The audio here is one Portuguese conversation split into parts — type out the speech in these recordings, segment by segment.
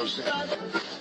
knows that.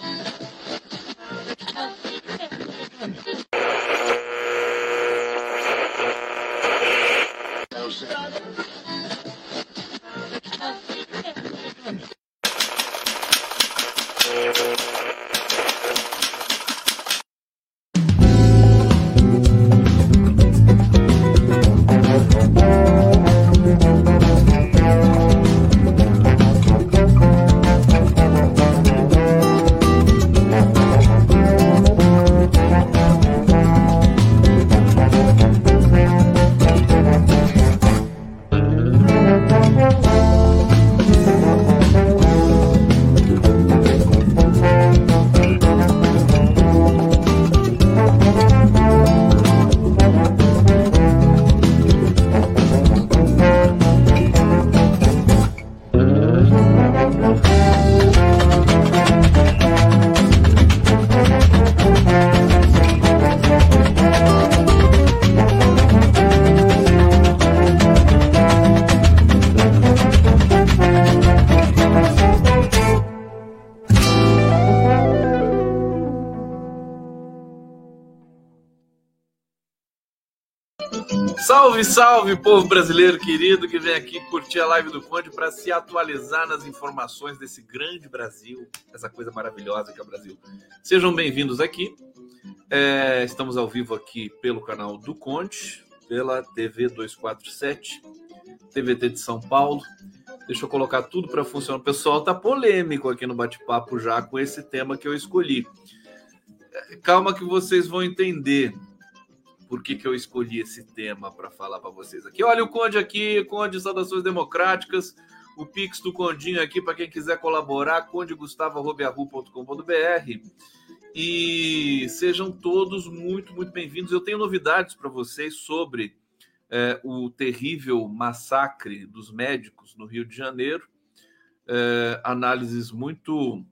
Salve, salve, povo brasileiro querido que vem aqui curtir a live do Conde para se atualizar nas informações desse grande Brasil, essa coisa maravilhosa que é o Brasil. Sejam bem-vindos aqui. É, estamos ao vivo aqui pelo canal do Conde, pela TV 247, TVT de São Paulo. Deixa eu colocar tudo para funcionar. O pessoal tá polêmico aqui no bate-papo já com esse tema que eu escolhi. É, calma que vocês vão entender por que, que eu escolhi esse tema para falar para vocês aqui. Olha o Conde aqui, Conde Saudações Democráticas, o Pix do Condinho aqui para quem quiser colaborar, condegustavo.com.br. E sejam todos muito, muito bem-vindos. Eu tenho novidades para vocês sobre é, o terrível massacre dos médicos no Rio de Janeiro. É, análises muito,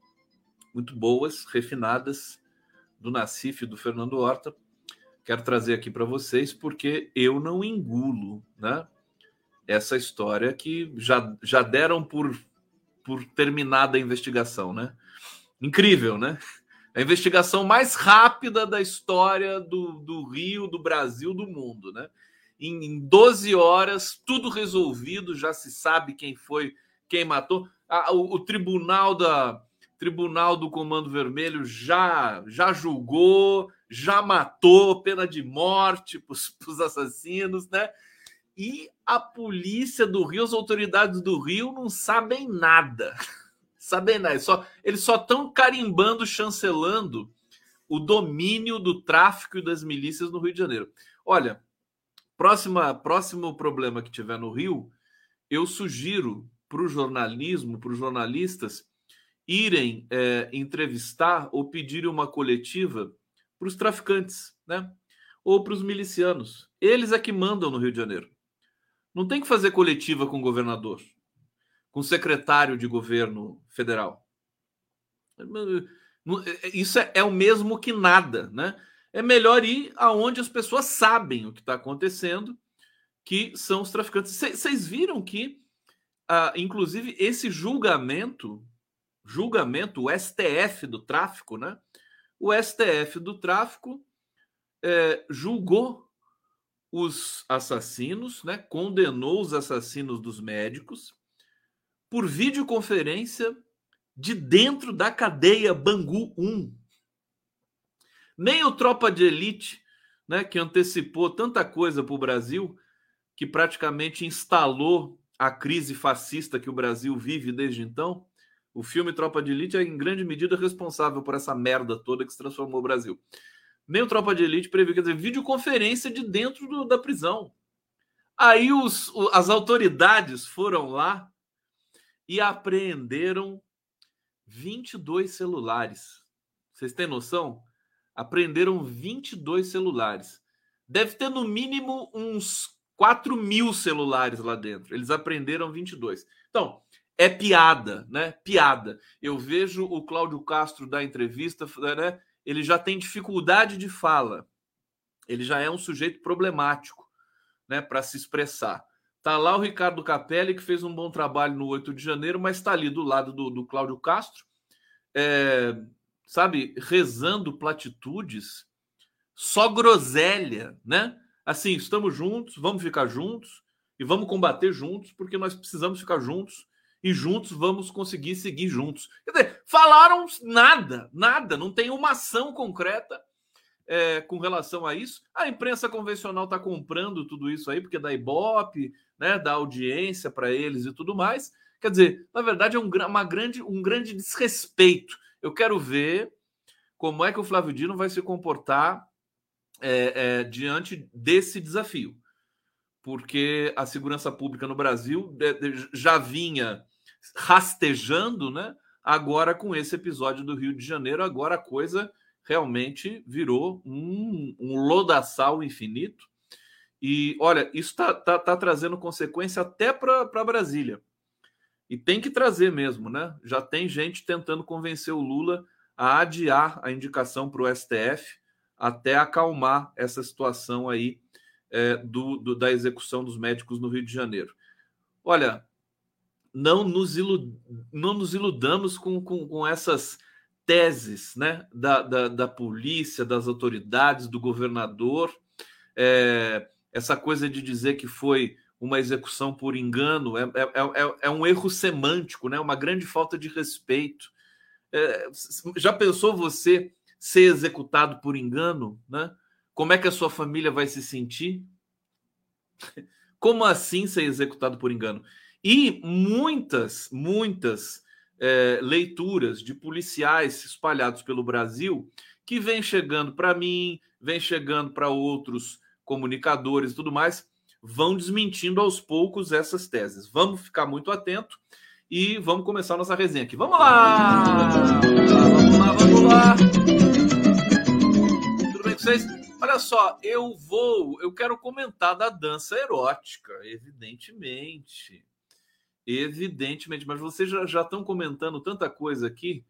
muito boas, refinadas do Nacif e do Fernando Horta quero trazer aqui para vocês porque eu não engulo, né? Essa história que já, já deram por, por terminada a investigação, né? Incrível, né? A investigação mais rápida da história do, do Rio, do Brasil, do mundo, né? Em, em 12 horas, tudo resolvido, já se sabe quem foi, quem matou. O, o tribunal da Tribunal do Comando Vermelho já já julgou, já matou, pena de morte para os assassinos, né? E a polícia do Rio, as autoridades do Rio não sabem nada. Sabem nada. Só, eles só estão carimbando, chancelando o domínio do tráfico e das milícias no Rio de Janeiro. Olha, próxima, próximo problema que tiver no Rio, eu sugiro para o jornalismo, para os jornalistas, irem é, entrevistar ou pedirem uma coletiva para os traficantes, né? Ou para os milicianos. Eles é que mandam no Rio de Janeiro. Não tem que fazer coletiva com o governador, com o secretário de governo federal. Isso é, é o mesmo que nada, né? É melhor ir aonde as pessoas sabem o que está acontecendo, que são os traficantes. Vocês viram que, ah, inclusive, esse julgamento, julgamento, o STF do tráfico, né? O STF do tráfico é, julgou os assassinos, né, condenou os assassinos dos médicos por videoconferência de dentro da cadeia Bangu 1. Nem o Tropa de Elite, né, que antecipou tanta coisa para o Brasil, que praticamente instalou a crise fascista que o Brasil vive desde então, o filme Tropa de Elite é em grande medida responsável por essa merda toda que se transformou o Brasil. Nem o Tropa de Elite previu, quer dizer, videoconferência de dentro do, da prisão. Aí os, as autoridades foram lá e apreenderam 22 celulares. Vocês têm noção? Apreenderam 22 celulares. Deve ter no mínimo uns 4 mil celulares lá dentro. Eles apreenderam 22. Então, é piada, né? Piada. Eu vejo o Cláudio Castro da entrevista, né? Ele já tem dificuldade de fala. Ele já é um sujeito problemático, né, para se expressar. Tá lá o Ricardo Capelli que fez um bom trabalho no 8 de janeiro, mas está ali do lado do, do Cláudio Castro, é, sabe, rezando platitudes, só groselha, né? Assim, estamos juntos, vamos ficar juntos e vamos combater juntos, porque nós precisamos ficar juntos e juntos vamos conseguir seguir juntos. Quer dizer, falaram nada, nada, não tem uma ação concreta é, com relação a isso. A imprensa convencional está comprando tudo isso aí, porque dá ibope, né, dá audiência para eles e tudo mais. Quer dizer, na verdade, é um, uma grande, um grande desrespeito. Eu quero ver como é que o Flávio Dino vai se comportar é, é, diante desse desafio. Porque a segurança pública no Brasil já vinha rastejando, né? Agora, com esse episódio do Rio de Janeiro, agora a coisa realmente virou um, um lodaçal infinito. E olha, isso está tá, tá trazendo consequência até para Brasília. E tem que trazer mesmo, né? Já tem gente tentando convencer o Lula a adiar a indicação para o STF até acalmar essa situação aí é, do, do, da execução dos médicos no Rio de Janeiro. Olha, não nos, ilud, não nos iludamos com, com, com essas teses né, da, da, da, polícia, das autoridades, do governador, é, essa coisa de dizer que foi uma execução por engano é, é, é, é um erro semântico, né, uma grande falta de respeito. É, já pensou você ser executado por engano? Né? Como é que a sua família vai se sentir? Como assim ser executado por engano? E muitas, muitas é, leituras de policiais espalhados pelo Brasil que vem chegando para mim, vem chegando para outros comunicadores e tudo mais, vão desmentindo aos poucos essas teses. Vamos ficar muito atento e vamos começar nossa resenha aqui. Vamos lá! Vamos lá, vamos lá! Tudo bem com vocês? Olha só, eu vou, eu quero comentar da dança erótica, evidentemente. Evidentemente, mas vocês já, já estão comentando tanta coisa aqui.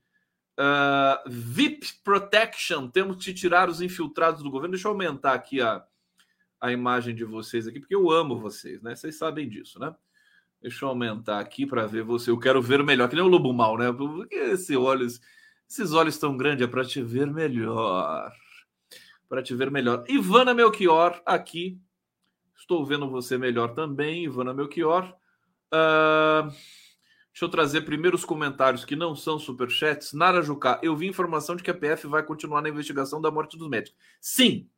Uh, VIP Protection, temos que tirar os infiltrados do governo. Deixa eu aumentar aqui a, a imagem de vocês aqui, porque eu amo vocês, né? Vocês sabem disso, né? Deixa eu aumentar aqui para ver você. Eu quero ver melhor, que nem o lobo mal, né? Porque esse olhos, esses olhos tão grandes é para te ver melhor. Para te ver melhor. Ivana Melchior aqui. Estou vendo você melhor também, Ivana Melchior. Uh, deixa eu trazer primeiro os comentários que não são superchats. Nara Jucá, eu vi informação de que a PF vai continuar na investigação da morte dos médicos. Sim,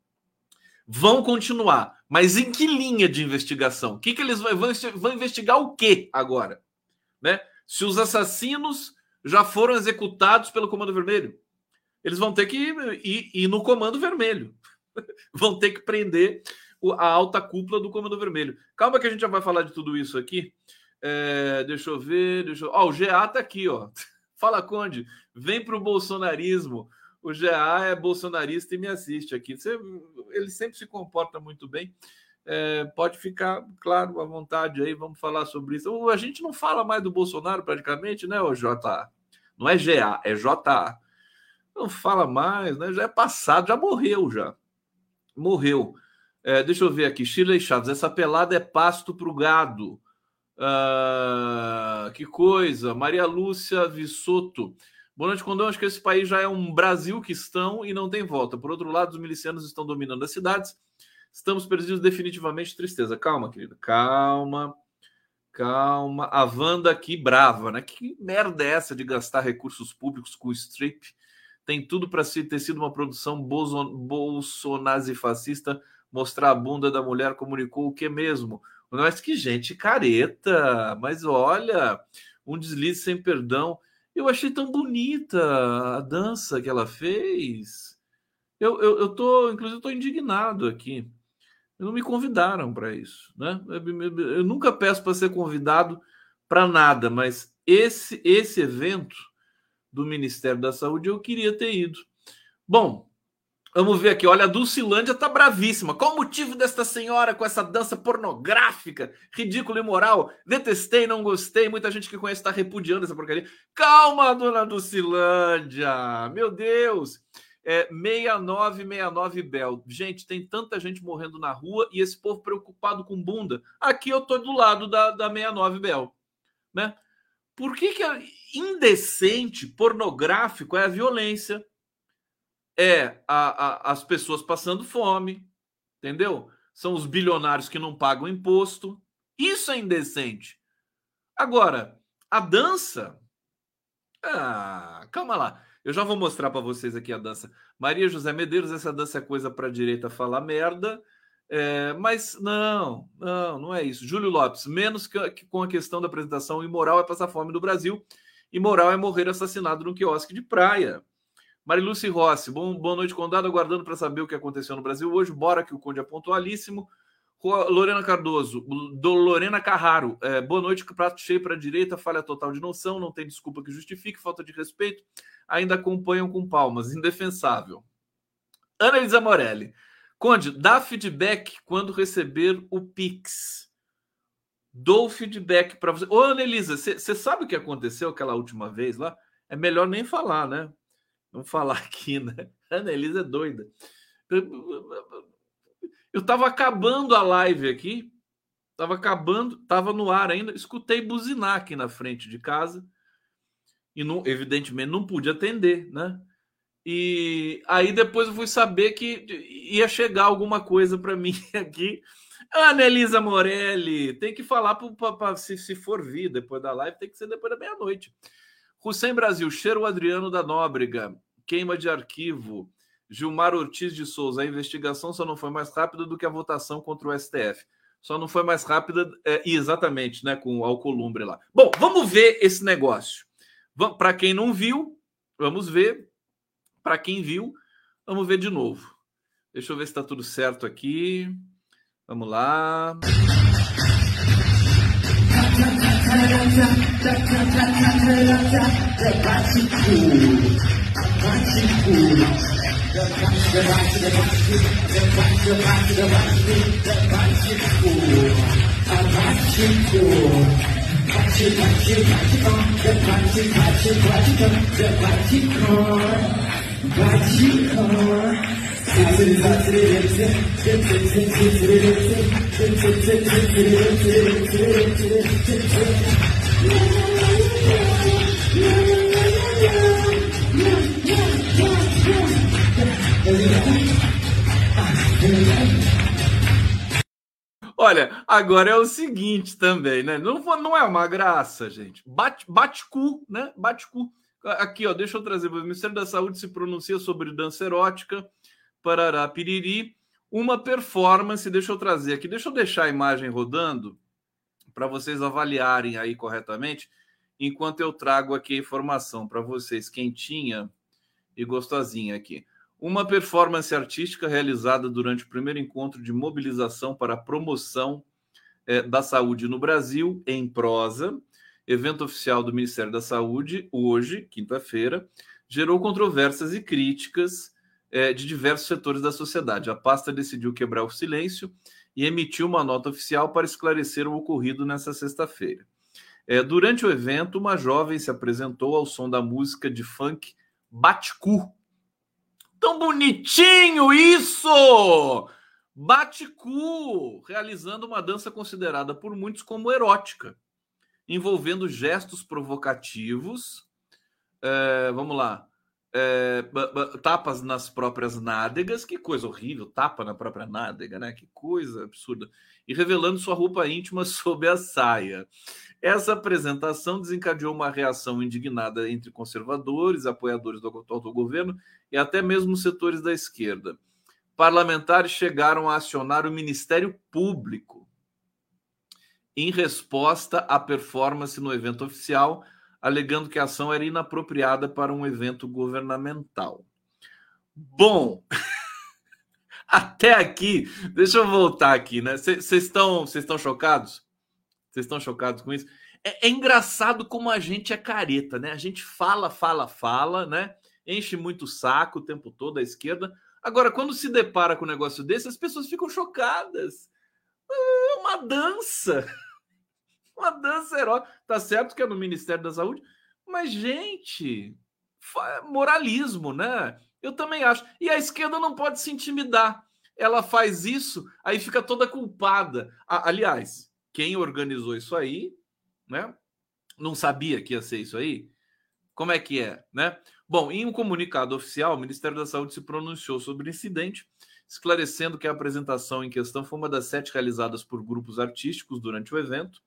vão continuar. Mas em que linha de investigação? O que, que eles vão, vão investigar o que agora? Né? Se os assassinos já foram executados pelo Comando Vermelho, eles vão ter que ir, ir, ir no Comando Vermelho. vão ter que prender a alta cúpula do Comando Vermelho. Calma que a gente já vai falar de tudo isso aqui. É, deixa eu ver. Deixa eu... Ó, o GA tá aqui, ó. Fala, Conde, vem pro bolsonarismo. O GA é bolsonarista e me assiste aqui. Você, ele sempre se comporta muito bem. É, pode ficar, claro, à vontade aí, vamos falar sobre isso. A gente não fala mais do Bolsonaro praticamente, né, o JA? Não é GA, é JA. Não fala mais, né? Já é passado, já morreu já. Morreu. É, deixa eu ver aqui, Shirley Chaves, essa pelada é pasto para o gado. Uh, que coisa. Maria Lúcia Vissoto. Boa noite, Condão. Acho que esse país já é um Brasil que estão e não tem volta. Por outro lado, os milicianos estão dominando as cidades. Estamos perdidos definitivamente. Tristeza. Calma, querida. Calma. Calma. A Wanda aqui brava, né? Que merda é essa de gastar recursos públicos com strip? Tem tudo para ter sido uma produção bolsonazi fascista. Mostrar a bunda da mulher comunicou o que mesmo? Mas que gente careta, mas olha, um deslize sem perdão. Eu achei tão bonita a dança que ela fez. Eu, eu, eu tô, inclusive, estou indignado aqui. Não me convidaram para isso, né? Eu, eu nunca peço para ser convidado para nada, mas esse esse evento do Ministério da Saúde eu queria ter ido. Bom, Vamos ver aqui. Olha, a Dulcilândia tá bravíssima. Qual o motivo desta senhora com essa dança pornográfica, ridícula e moral? Detestei, não gostei. Muita gente que conhece está repudiando essa porcaria. Calma, dona Dulcilândia. Meu Deus. É 6969 Bel. Gente, tem tanta gente morrendo na rua e esse povo preocupado com bunda. Aqui eu tô do lado da, da 69 Bel, né? Por que, que é indecente, pornográfico é a violência? É a, a, as pessoas passando fome, entendeu? São os bilionários que não pagam imposto. Isso é indecente. Agora, a dança. Ah, calma lá. Eu já vou mostrar para vocês aqui a dança. Maria José Medeiros, essa dança é coisa para a direita falar merda. É, mas não, não, não é isso. Júlio Lopes, menos que, que, com a questão da apresentação imoral é passar fome no Brasil, imoral é morrer assassinado no quiosque de praia. Mariluce Rossi, bom, boa noite, Condado, aguardando para saber o que aconteceu no Brasil hoje. Bora que o Conde é pontualíssimo. Lorena Cardoso, do Lorena Carraro, é, boa noite, prato cheio para a direita, falha total de noção, não tem desculpa que justifique, falta de respeito, ainda acompanham com palmas, indefensável. Ana Elisa Morelli, Conde, dá feedback quando receber o Pix. Dou feedback para você. Ô, Anelisa, você sabe o que aconteceu aquela última vez lá? É melhor nem falar, né? Não falar aqui, né? A Anelisa é doida. Eu tava acabando a live aqui, tava acabando, tava no ar ainda, escutei buzinar aqui na frente de casa e não, evidentemente não pude atender, né? E aí depois eu fui saber que ia chegar alguma coisa para mim aqui. Anelisa Morelli, tem que falar para se, se for vir depois da live, tem que ser depois da meia-noite. Hussein Brasil, Cheiro Adriano da Nóbrega, queima de arquivo. Gilmar Ortiz de Souza, a investigação só não foi mais rápida do que a votação contra o STF. Só não foi mais rápida, é, exatamente, né, com o Alcolumbre lá. Bom, vamos ver esse negócio. Para quem não viu, vamos ver para quem viu, vamos ver de novo. Deixa eu ver se está tudo certo aqui. Vamos lá. Bate cor, bate cor, Olha, agora é o seguinte também, né? Não, não é uma graça, gente. Bate, bate cu, né? Bate cu. Aqui, ó, deixa eu trazer. O Ministério da Saúde se pronuncia sobre dança erótica, parará, piriri. Uma performance, deixa eu trazer aqui, deixa eu deixar a imagem rodando para vocês avaliarem aí corretamente, enquanto eu trago aqui a informação para vocês quentinha e gostosinha aqui. Uma performance artística realizada durante o primeiro encontro de mobilização para a promoção eh, da saúde no Brasil, em prosa, evento oficial do Ministério da Saúde, hoje, quinta-feira, gerou controvérsias e críticas é, de diversos setores da sociedade. A pasta decidiu quebrar o silêncio e emitiu uma nota oficial para esclarecer o ocorrido nessa sexta-feira. É, durante o evento, uma jovem se apresentou ao som da música de funk Baticu. Tão bonitinho isso! Baticu, realizando uma dança considerada por muitos como erótica envolvendo gestos provocativos. É, vamos lá. É, tapas nas próprias nádegas, que coisa horrível, tapa na própria nádega, né? Que coisa absurda. E revelando sua roupa íntima sob a saia. Essa apresentação desencadeou uma reação indignada entre conservadores, apoiadores do autogoverno e até mesmo setores da esquerda. Parlamentares chegaram a acionar o Ministério Público em resposta à performance no evento oficial, alegando que a ação era inapropriada para um evento governamental. Bom, até aqui, deixa eu voltar aqui, né? Vocês estão, estão chocados? Vocês estão chocados com isso? É, é, engraçado como a gente é careta, né? A gente fala, fala, fala, né? Enche muito o saco o tempo todo à esquerda. Agora, quando se depara com um negócio desse, as pessoas ficam chocadas. É uma dança. Uma dança erótica. Tá certo que é no Ministério da Saúde, mas, gente, moralismo, né? Eu também acho. E a esquerda não pode se intimidar. Ela faz isso, aí fica toda culpada. Aliás, quem organizou isso aí, né? Não sabia que ia ser isso aí? Como é que é, né? Bom, em um comunicado oficial, o Ministério da Saúde se pronunciou sobre o incidente, esclarecendo que a apresentação em questão foi uma das sete realizadas por grupos artísticos durante o evento.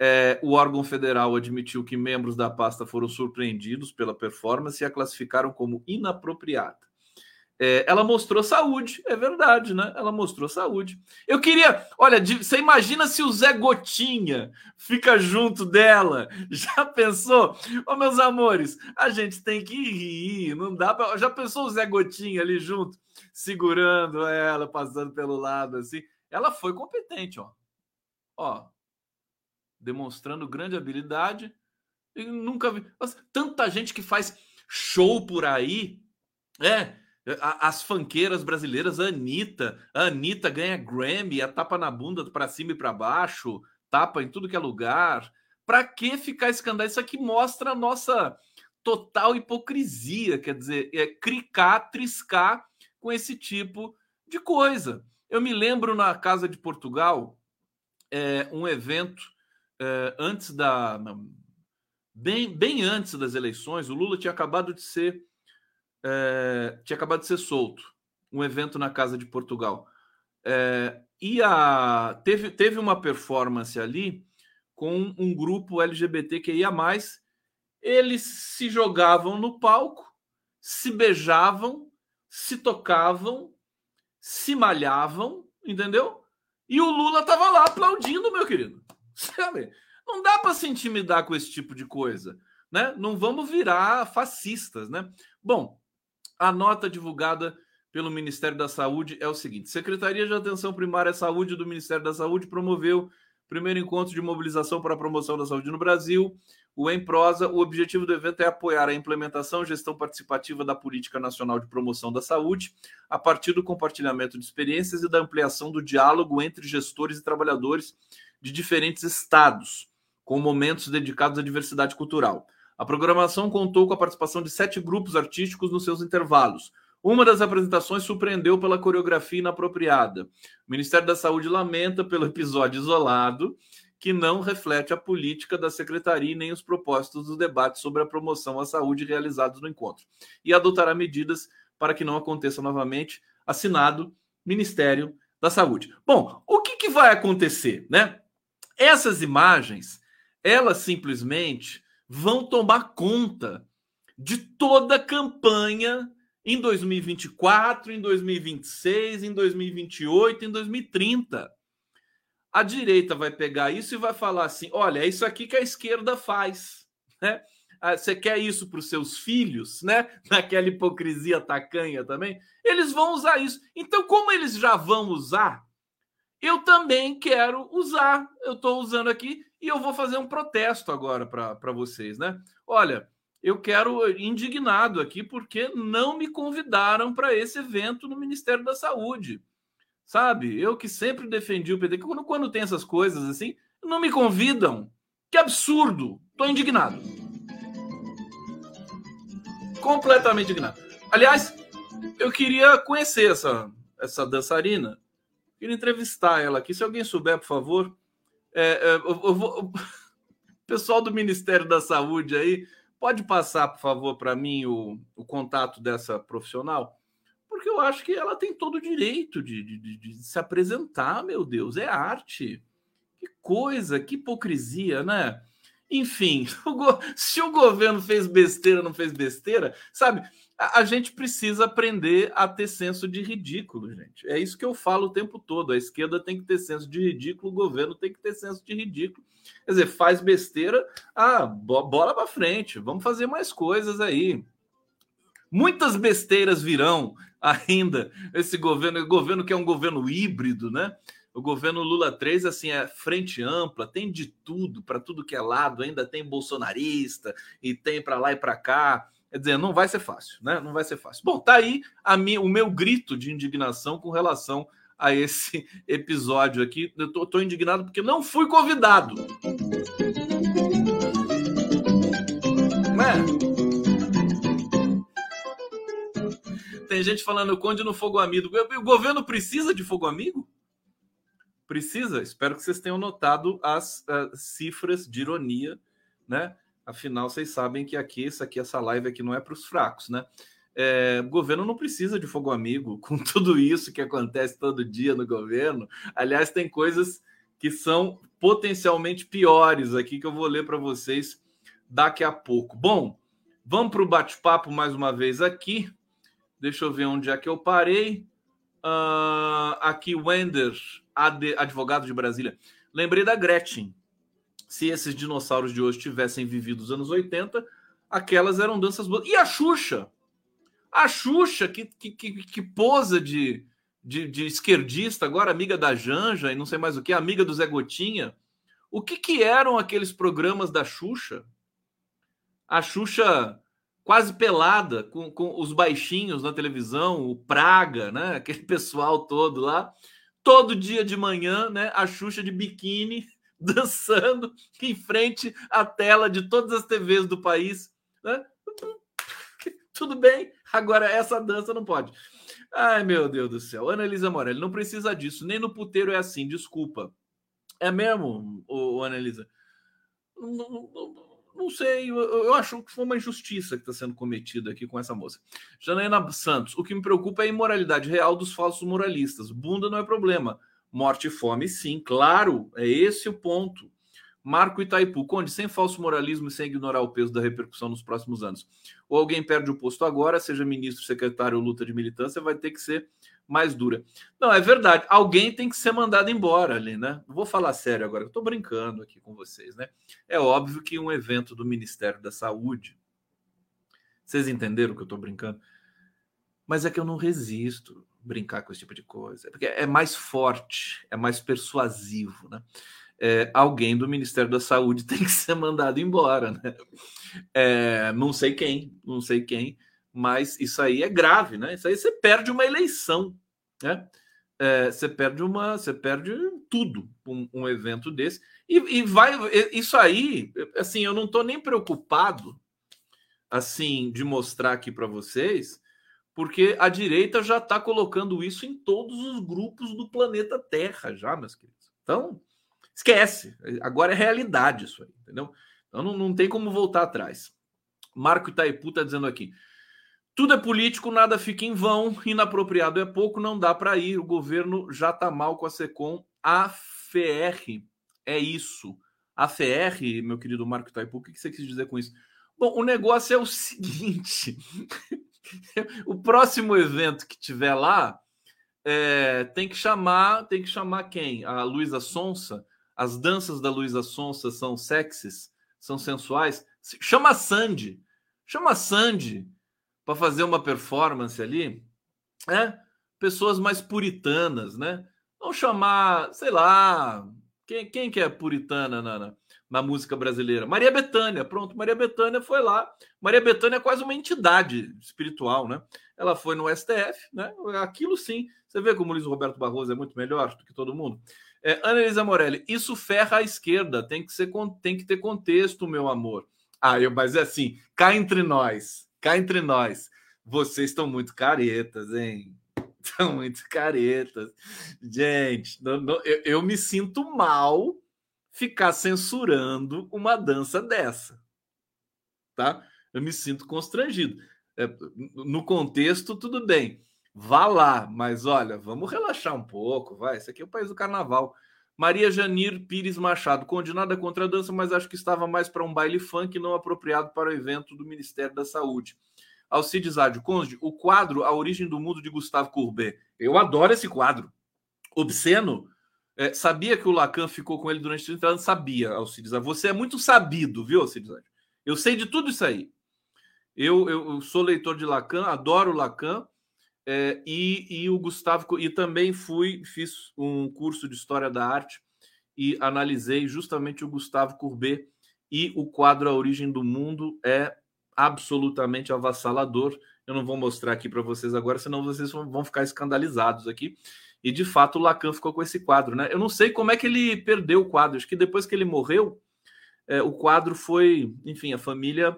É, o órgão federal admitiu que membros da pasta foram surpreendidos pela performance e a classificaram como inapropriada. É, ela mostrou saúde, é verdade, né? Ela mostrou saúde. Eu queria, olha, você imagina se o Zé Gotinha fica junto dela? Já pensou? Ô, meus amores, a gente tem que rir, não dá pra... Já pensou o Zé Gotinha ali junto, segurando ela, passando pelo lado assim? Ela foi competente, ó. Ó, demonstrando grande habilidade. Eu nunca vi. Tanta gente que faz show por aí, é as fanqueiras brasileiras, a Anitta. A Anitta ganha Grammy, a tapa na bunda para cima e para baixo, tapa em tudo que é lugar. Para que ficar escandal? Isso aqui mostra a nossa total hipocrisia, quer dizer, é cricar, triscar com esse tipo de coisa. Eu me lembro na Casa de Portugal, é, um evento é, antes da. Bem, bem antes das eleições, o Lula tinha acabado de ser é, tinha acabado de ser solto, um evento na Casa de Portugal. É, e a, teve, teve uma performance ali com um grupo LGBTQIA. Eles se jogavam no palco, se beijavam, se tocavam, se malhavam, entendeu? E o Lula estava lá aplaudindo, meu querido. Sabe? Não dá para se intimidar com esse tipo de coisa, né? Não vamos virar fascistas, né? Bom, a nota divulgada pelo Ministério da Saúde é o seguinte: Secretaria de Atenção Primária à Saúde do Ministério da Saúde promoveu primeiro encontro de mobilização para a promoção da saúde no Brasil, o Emprosa. O objetivo do evento é apoiar a implementação e gestão participativa da Política Nacional de Promoção da Saúde, a partir do compartilhamento de experiências e da ampliação do diálogo entre gestores e trabalhadores de diferentes estados, com momentos dedicados à diversidade cultural. A programação contou com a participação de sete grupos artísticos nos seus intervalos. Uma das apresentações surpreendeu pela coreografia inapropriada. O Ministério da Saúde lamenta pelo episódio isolado, que não reflete a política da secretaria nem os propósitos do debate sobre a promoção à saúde realizados no encontro, e adotará medidas para que não aconteça novamente. Assinado Ministério da Saúde. Bom, o que, que vai acontecer, né? Essas imagens, elas simplesmente vão tomar conta de toda a campanha em 2024, em 2026, em 2028, em 2030. A direita vai pegar isso e vai falar assim: olha, é isso aqui que a esquerda faz. Né? Ah, você quer isso para os seus filhos, né? Naquela hipocrisia tacanha também. Eles vão usar isso. Então, como eles já vão usar, eu também quero usar. Eu estou usando aqui e eu vou fazer um protesto agora para vocês, né? Olha, eu quero indignado aqui porque não me convidaram para esse evento no Ministério da Saúde. Sabe? Eu que sempre defendi o PT, quando, quando tem essas coisas assim, não me convidam. Que absurdo! Estou indignado. Completamente indignado. Aliás, eu queria conhecer essa, essa dançarina. Queria entrevistar ela aqui. Se alguém souber, por favor, é, é, eu, eu vou... Pessoal do Ministério da Saúde aí, pode passar, por favor, para mim o, o, contato dessa profissional? Porque eu acho que ela tem todo o direito de, de, de se apresentar, meu Deus, é arte. Que coisa, que hipocrisia, né? Enfim, se o governo fez besteira, não fez besteira, sabe? A, gente precisa aprender a ter senso de ridículo, gente. É isso que eu falo o tempo todo. A esquerda tem que ter senso de ridículo, o governo tem que ter senso de ridículo. Quer dizer, faz besteira, ah, bola para frente, vamos fazer mais coisas aí. Muitas besteiras virão ainda. Esse governo, governo que é um governo híbrido, né? O governo Lula 3, assim, é frente ampla, tem de tudo, para tudo que é lado, ainda tem bolsonarista e tem para lá e para cá. Quer dizer, não vai ser fácil, né? Não vai ser fácil. Bom, tá aí minha, o meu grito de indignação com relação a esse episódio aqui. Eu tô, tô indignado porque não fui convidado. Não é? Tem gente falando Conde no Fogo Amigo. O governo precisa de fogo amigo? Precisa? Espero que vocês tenham notado as, as cifras de ironia né? Afinal, vocês sabem que aqui, isso aqui, essa live aqui não é para os fracos, né? É, o governo não precisa de fogo amigo com tudo isso que acontece todo dia no governo. Aliás, tem coisas que são potencialmente piores aqui que eu vou ler para vocês daqui a pouco. Bom, vamos para o bate-papo mais uma vez aqui. Deixa eu ver onde é que eu parei. Uh, aqui, Wender, advogado de Brasília. Lembrei da Gretchen. Se esses dinossauros de hoje tivessem vivido os anos 80, aquelas eram danças boas. E a Xuxa? A Xuxa, que, que, que, que posa de, de, de, esquerdista, agora amiga da Janja e não sei mais o que, amiga do Zé Gotinha. O que, que eram aqueles programas da Xuxa? A Xuxa quase pelada, com, com os baixinhos na televisão, o Praga, né? Aquele pessoal todo lá. Todo dia de manhã, né? A Xuxa de biquíni dançando em frente à tela de todas as TVs do país. Né? Tudo bem, agora essa dança não pode. Ai, meu Deus do céu. Ana Elisa Morelli, não precisa disso. Nem no puteiro é assim, desculpa. É mesmo, ô, Ana Elisa? Não, não, não sei, eu, eu, acho que foi uma injustiça que está sendo cometida aqui com essa moça. Janaína Santos, o que me preocupa é a imoralidade real dos falsos moralistas. Bunda não é problema. Morte e fome, sim, claro, é esse o ponto. Marco Itaipu, Conde, sem falso moralismo e sem ignorar o peso da repercussão nos próximos anos. Ou alguém perde o posto agora, seja ministro, secretário ou luta de militância, vai ter que ser mais dura. Não, é verdade. Alguém tem que ser mandado embora ali, né? Vou falar sério agora, eu tô brincando aqui com vocês, né? É óbvio que um evento do Ministério da Saúde. Vocês entenderam que eu tô brincando? Mas é que eu não resisto brincar com esse tipo de coisa. Porque é mais forte, é mais persuasivo, né? é, alguém do Ministério da Saúde tem que ser mandado embora, né? É, não sei quem, não sei quem, mas isso aí é grave, né? Isso aí você perde uma eleição, né? É, você perde uma, você perde tudo um, um evento desse e, e, vai isso aí, assim, eu não estou nem preocupado assim de mostrar aqui para vocês, porque a direita já está colocando isso em todos os grupos do planeta Terra, já, meus queridos. Então, Esquece. Agora é realidade isso aí, entendeu? Então não, não tem como voltar atrás. Marco Itaipu está dizendo aqui. Tudo é político, nada fica em vão, inapropriado é pouco, não dá para ir. O governo já está mal com a SECOM. A FR é isso. A FR, meu querido Marco Itaipu, o que você quis dizer com isso? Bom, o negócio é o seguinte: o próximo evento que tiver lá é, tem que chamar, tem que chamar quem? A Luísa Sonsa as danças da Luísa Sonsa são sexys, são sensuais. Chama a Sandy, chama a Sandy para fazer uma performance ali, né? Pessoas mais puritanas, né? Não chamar, sei lá, quem, quem que é puritana na, na, música brasileira? Maria Bethânia, pronto, Maria Bethânia foi lá. Maria Bethânia é quase uma entidade espiritual, né? Ela foi no STF, né? Aquilo sim. Você vê como o Luiz Roberto Barroso é muito melhor do que todo mundo. É, Ana Elisa Morelli, isso ferra a esquerda, tem que, ser, tem que ter contexto, meu amor. Ah, eu, mas é assim, cá entre nós, cá entre nós, vocês estão muito caretas, hein? Estão muito caretas. Gente, não, não, eu, eu me sinto mal ficar censurando uma dança dessa, tá? Eu me sinto constrangido. É, no contexto, tudo bem. Vá lá, mas olha, vamos relaxar um pouco, vai. Esse aqui é o país do carnaval. Maria Janir Pires Machado, condenada contra a dança, mas acho que estava mais para um baile funk não apropriado para o evento do Ministério da Saúde. Alcides Ádio, Conde, o quadro A Origem do Mundo de Gustavo Courbet. Eu adoro esse quadro. Obsceno. É, sabia que o Lacan ficou com ele durante 30 anos? Sabia, Alcides Você é muito sabido, viu, Alcides? Eu sei de tudo isso aí. Eu, eu, eu sou leitor de Lacan, adoro Lacan é, e, e o Gustavo, e também fui, fiz um curso de História da Arte e analisei justamente o Gustavo Courbet e o quadro A Origem do Mundo é absolutamente avassalador. Eu não vou mostrar aqui para vocês agora, senão vocês vão ficar escandalizados aqui. E de fato o Lacan ficou com esse quadro, né? Eu não sei como é que ele perdeu o quadro. Acho que depois que ele morreu, é, o quadro foi, enfim, a família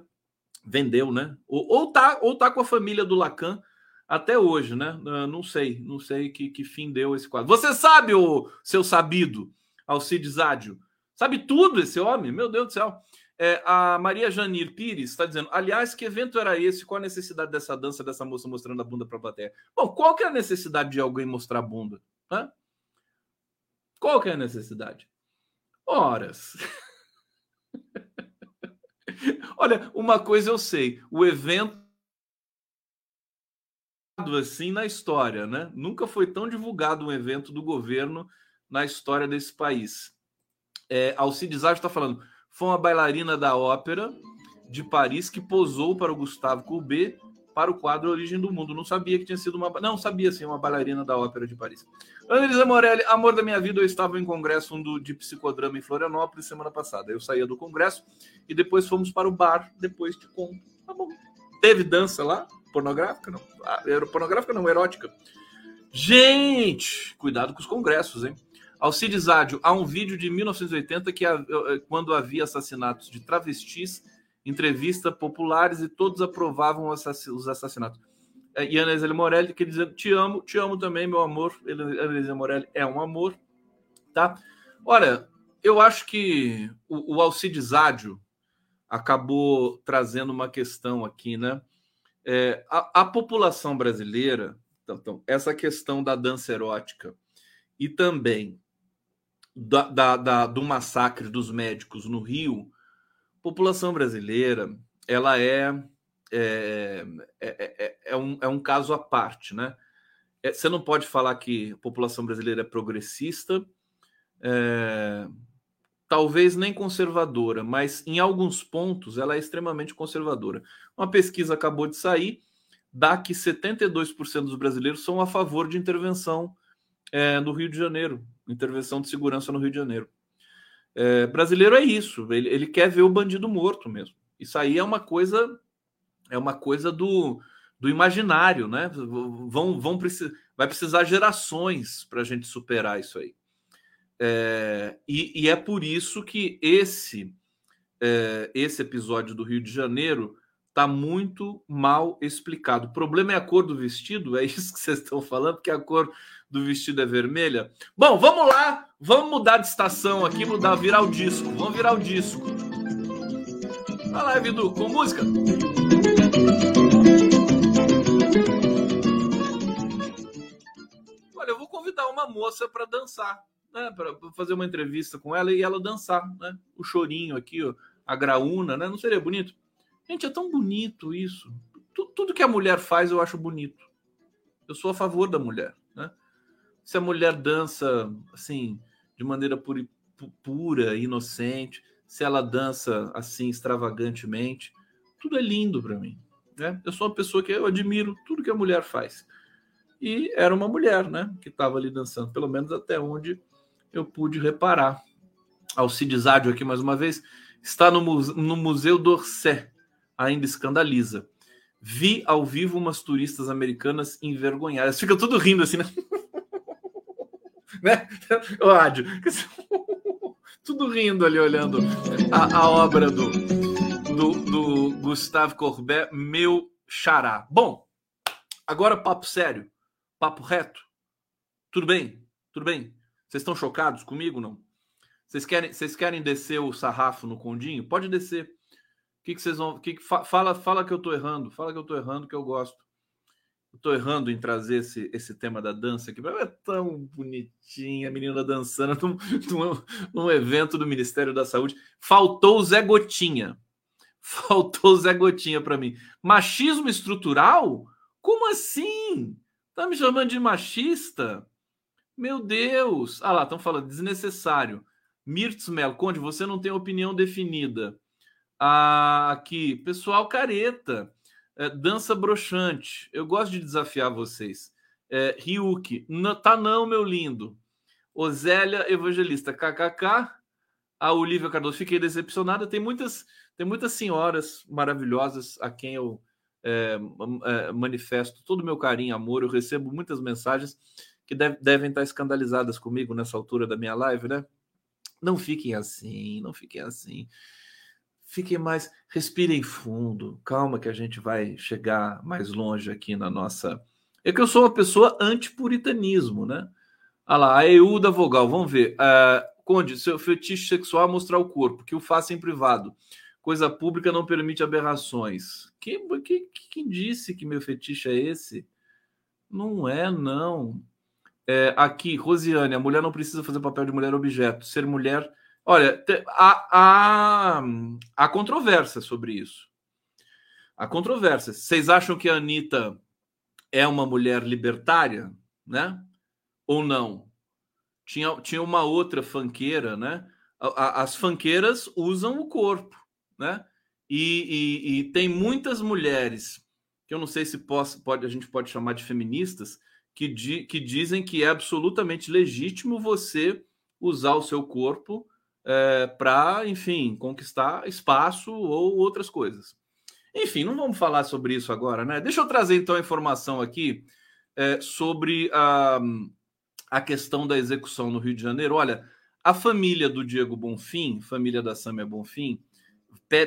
vendeu, né? Ou, ou tá, ou tá com a família do Lacan até hoje, né? Não sei, não sei que, que fim deu esse quadro. Você sabe, o seu sabido, Alcides Ádio? Sabe tudo esse homem? Meu Deus do céu. É, a Maria Janir Pires está dizendo: aliás, que evento era esse? Qual a necessidade dessa dança dessa moça mostrando a bunda para a plateia? Bom, qual que é a necessidade de alguém mostrar a bunda? Hã? Qual que é a necessidade? Horas. Olha, uma coisa eu sei: o evento assim na história, né? Nunca foi tão divulgado um evento do governo na história desse país. É, Alcides está falando foi uma bailarina da ópera de Paris que posou para o Gustavo Courbet para o quadro Origem do Mundo. Não sabia que tinha sido uma. Não, sabia sim, uma bailarina da ópera de Paris. Ana Morelli, amor da minha vida, eu estava em congresso do, de psicodrama em Florianópolis semana passada. Eu saía do congresso e depois fomos para o bar, depois te conto. Tá bom. Teve dança lá? Pornográfica? Não. Ah, pornográfica não, erótica. Gente, cuidado com os congressos, hein? Alcides Ádio, há um vídeo de 1980 que quando havia assassinatos de travestis, entrevista populares e todos aprovavam os assassinatos. E Ana Isabel Morelli que dizendo: Te amo, te amo também, meu amor. Ana Isabel Morelli é um amor, tá? Olha, eu acho que o, o Alcides Ádio acabou trazendo uma questão aqui, né? É, a, a população brasileira, então, então, essa questão da dança erótica e também da, da, da, do massacre dos médicos no Rio, a população brasileira ela é é, é, é, é, um, é um caso à parte, né? É, você não pode falar que a população brasileira é progressista, é, talvez nem conservadora, mas em alguns pontos ela é extremamente conservadora. Uma pesquisa acabou de sair, dá que 72% dos brasileiros são a favor de intervenção é, no Rio de Janeiro, intervenção de segurança no Rio de Janeiro. É, brasileiro é isso, ele, ele quer ver o bandido morto mesmo. Isso aí é uma coisa, é uma coisa do, do imaginário, né? Vão, vão precisar, vai precisar gerações para a gente superar isso aí. É, e, e, é por isso que esse é, esse episódio do Rio de Janeiro está muito mal explicado. O problema é a cor do vestido, é isso que vocês estão falando, porque a cor do vestido é vermelha. Bom, vamos lá, vamos mudar de estação aqui, mudar, virar o disco. Vamos virar o disco. Vai lá, Vidu, com música. Olha, eu vou convidar uma moça para dançar, né? Para fazer uma entrevista com ela e ela dançar, né? O chorinho aqui, ó, a graúna, né? Não seria bonito? Gente, é tão bonito isso. Tudo que a mulher faz eu acho bonito. Eu sou a favor da mulher, né? Se a mulher dança assim de maneira pura, pura inocente, se ela dança assim extravagantemente, tudo é lindo para mim. Né? Eu sou uma pessoa que eu admiro tudo que a mulher faz. E era uma mulher, né, que estava ali dançando, pelo menos até onde eu pude reparar. Alcides Ádio aqui mais uma vez está no, no Museu d'Orsay, ainda escandaliza. Vi ao vivo umas turistas americanas envergonhadas. Fica tudo rindo assim, né? né? O tudo rindo ali, olhando a, a obra do, do, do Gustave meu xará. Bom, agora papo sério, papo reto. Tudo bem? Tudo bem? Vocês estão chocados comigo, não? Vocês querem, vocês querem descer o sarrafo no condinho? Pode descer. Que, que vocês vão. Que que, fala, fala que eu tô errando. Fala que eu tô errando, que eu gosto. Tô errando em trazer esse, esse tema da dança aqui. É tão bonitinha a menina dançando num, num, num evento do Ministério da Saúde. Faltou o Zé Gotinha. Faltou o Zé Gotinha para mim. Machismo estrutural? Como assim? Tá me chamando de machista? Meu Deus! Ah lá, estão falando desnecessário. Mirtz Mel, Conde, você não tem opinião definida. Ah, aqui, pessoal careta, é, dança broxante. Eu gosto de desafiar vocês. É, Ryuki, não, tá não, meu lindo. Osélia Evangelista, kkk. A Olivia Cardoso, fiquei decepcionada. Tem muitas, tem muitas senhoras maravilhosas a quem eu é, é, manifesto todo o meu carinho amor. Eu recebo muitas mensagens que deve, devem estar escandalizadas comigo nessa altura da minha live, né? Não fiquem assim, não fiquem assim fiquem mais, respirem fundo, calma que a gente vai chegar mais longe aqui na nossa. É que eu sou uma pessoa anti-puritanismo, né? Ah lá, a EU da vogal, vamos ver. Uh, Conde, seu fetiche sexual é mostrar o corpo, que o faça em privado. Coisa pública não permite aberrações. Quem, quem, quem disse que meu fetiche é esse? Não é, não. É, aqui, Rosiane, a mulher não precisa fazer papel de mulher objeto. Ser mulher. Olha, há, há, há controvérsia sobre isso. Há controvérsia. Vocês acham que a Anitta é uma mulher libertária, né? Ou não? Tinha, tinha uma outra fanqueira, né? As fanqueiras usam o corpo, né? E, e, e tem muitas mulheres que eu não sei se posso, pode, a gente pode chamar de feministas, que, di, que dizem que é absolutamente legítimo você usar o seu corpo é, para, enfim, conquistar espaço ou outras coisas. Enfim, não vamos falar sobre isso agora, né? Deixa eu trazer então a informação aqui é, sobre a, a questão da execução no Rio de Janeiro. Olha, a família do Diego Bonfim, família da Samia Bonfim,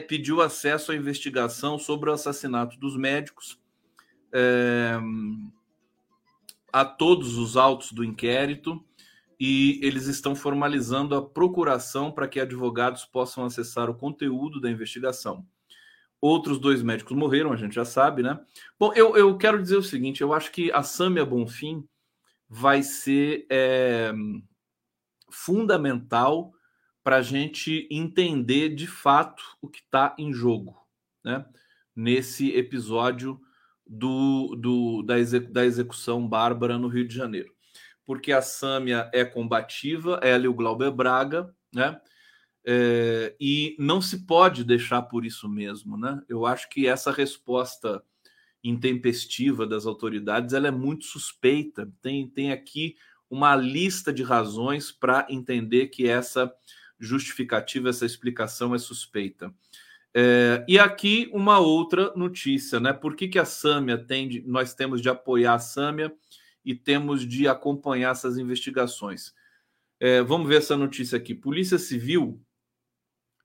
pediu acesso à investigação sobre o assassinato dos médicos, é, a todos os autos do inquérito, e eles estão formalizando a procuração para que advogados possam acessar o conteúdo da investigação. Outros dois médicos morreram, a gente já sabe, né? Bom, eu, eu quero dizer o seguinte: eu acho que a Samia Bonfim vai ser é, fundamental para a gente entender de fato o que está em jogo, né? Nesse episódio do, do da, execução bárbara no Rio de Janeiro. Porque a Sâmia é combativa, ela e o Glauber Braga, né? É, e não se pode deixar por isso mesmo, né? Eu acho que essa resposta intempestiva das autoridades ela é muito suspeita. Tem, tem aqui uma lista de razões para entender que essa justificativa, essa explicação é suspeita. É, e aqui uma outra notícia, né? Por que, que a Sâmia tem de, nós temos de apoiar a Sâmia e temos de acompanhar essas investigações? É, vamos ver essa notícia aqui. Polícia Civil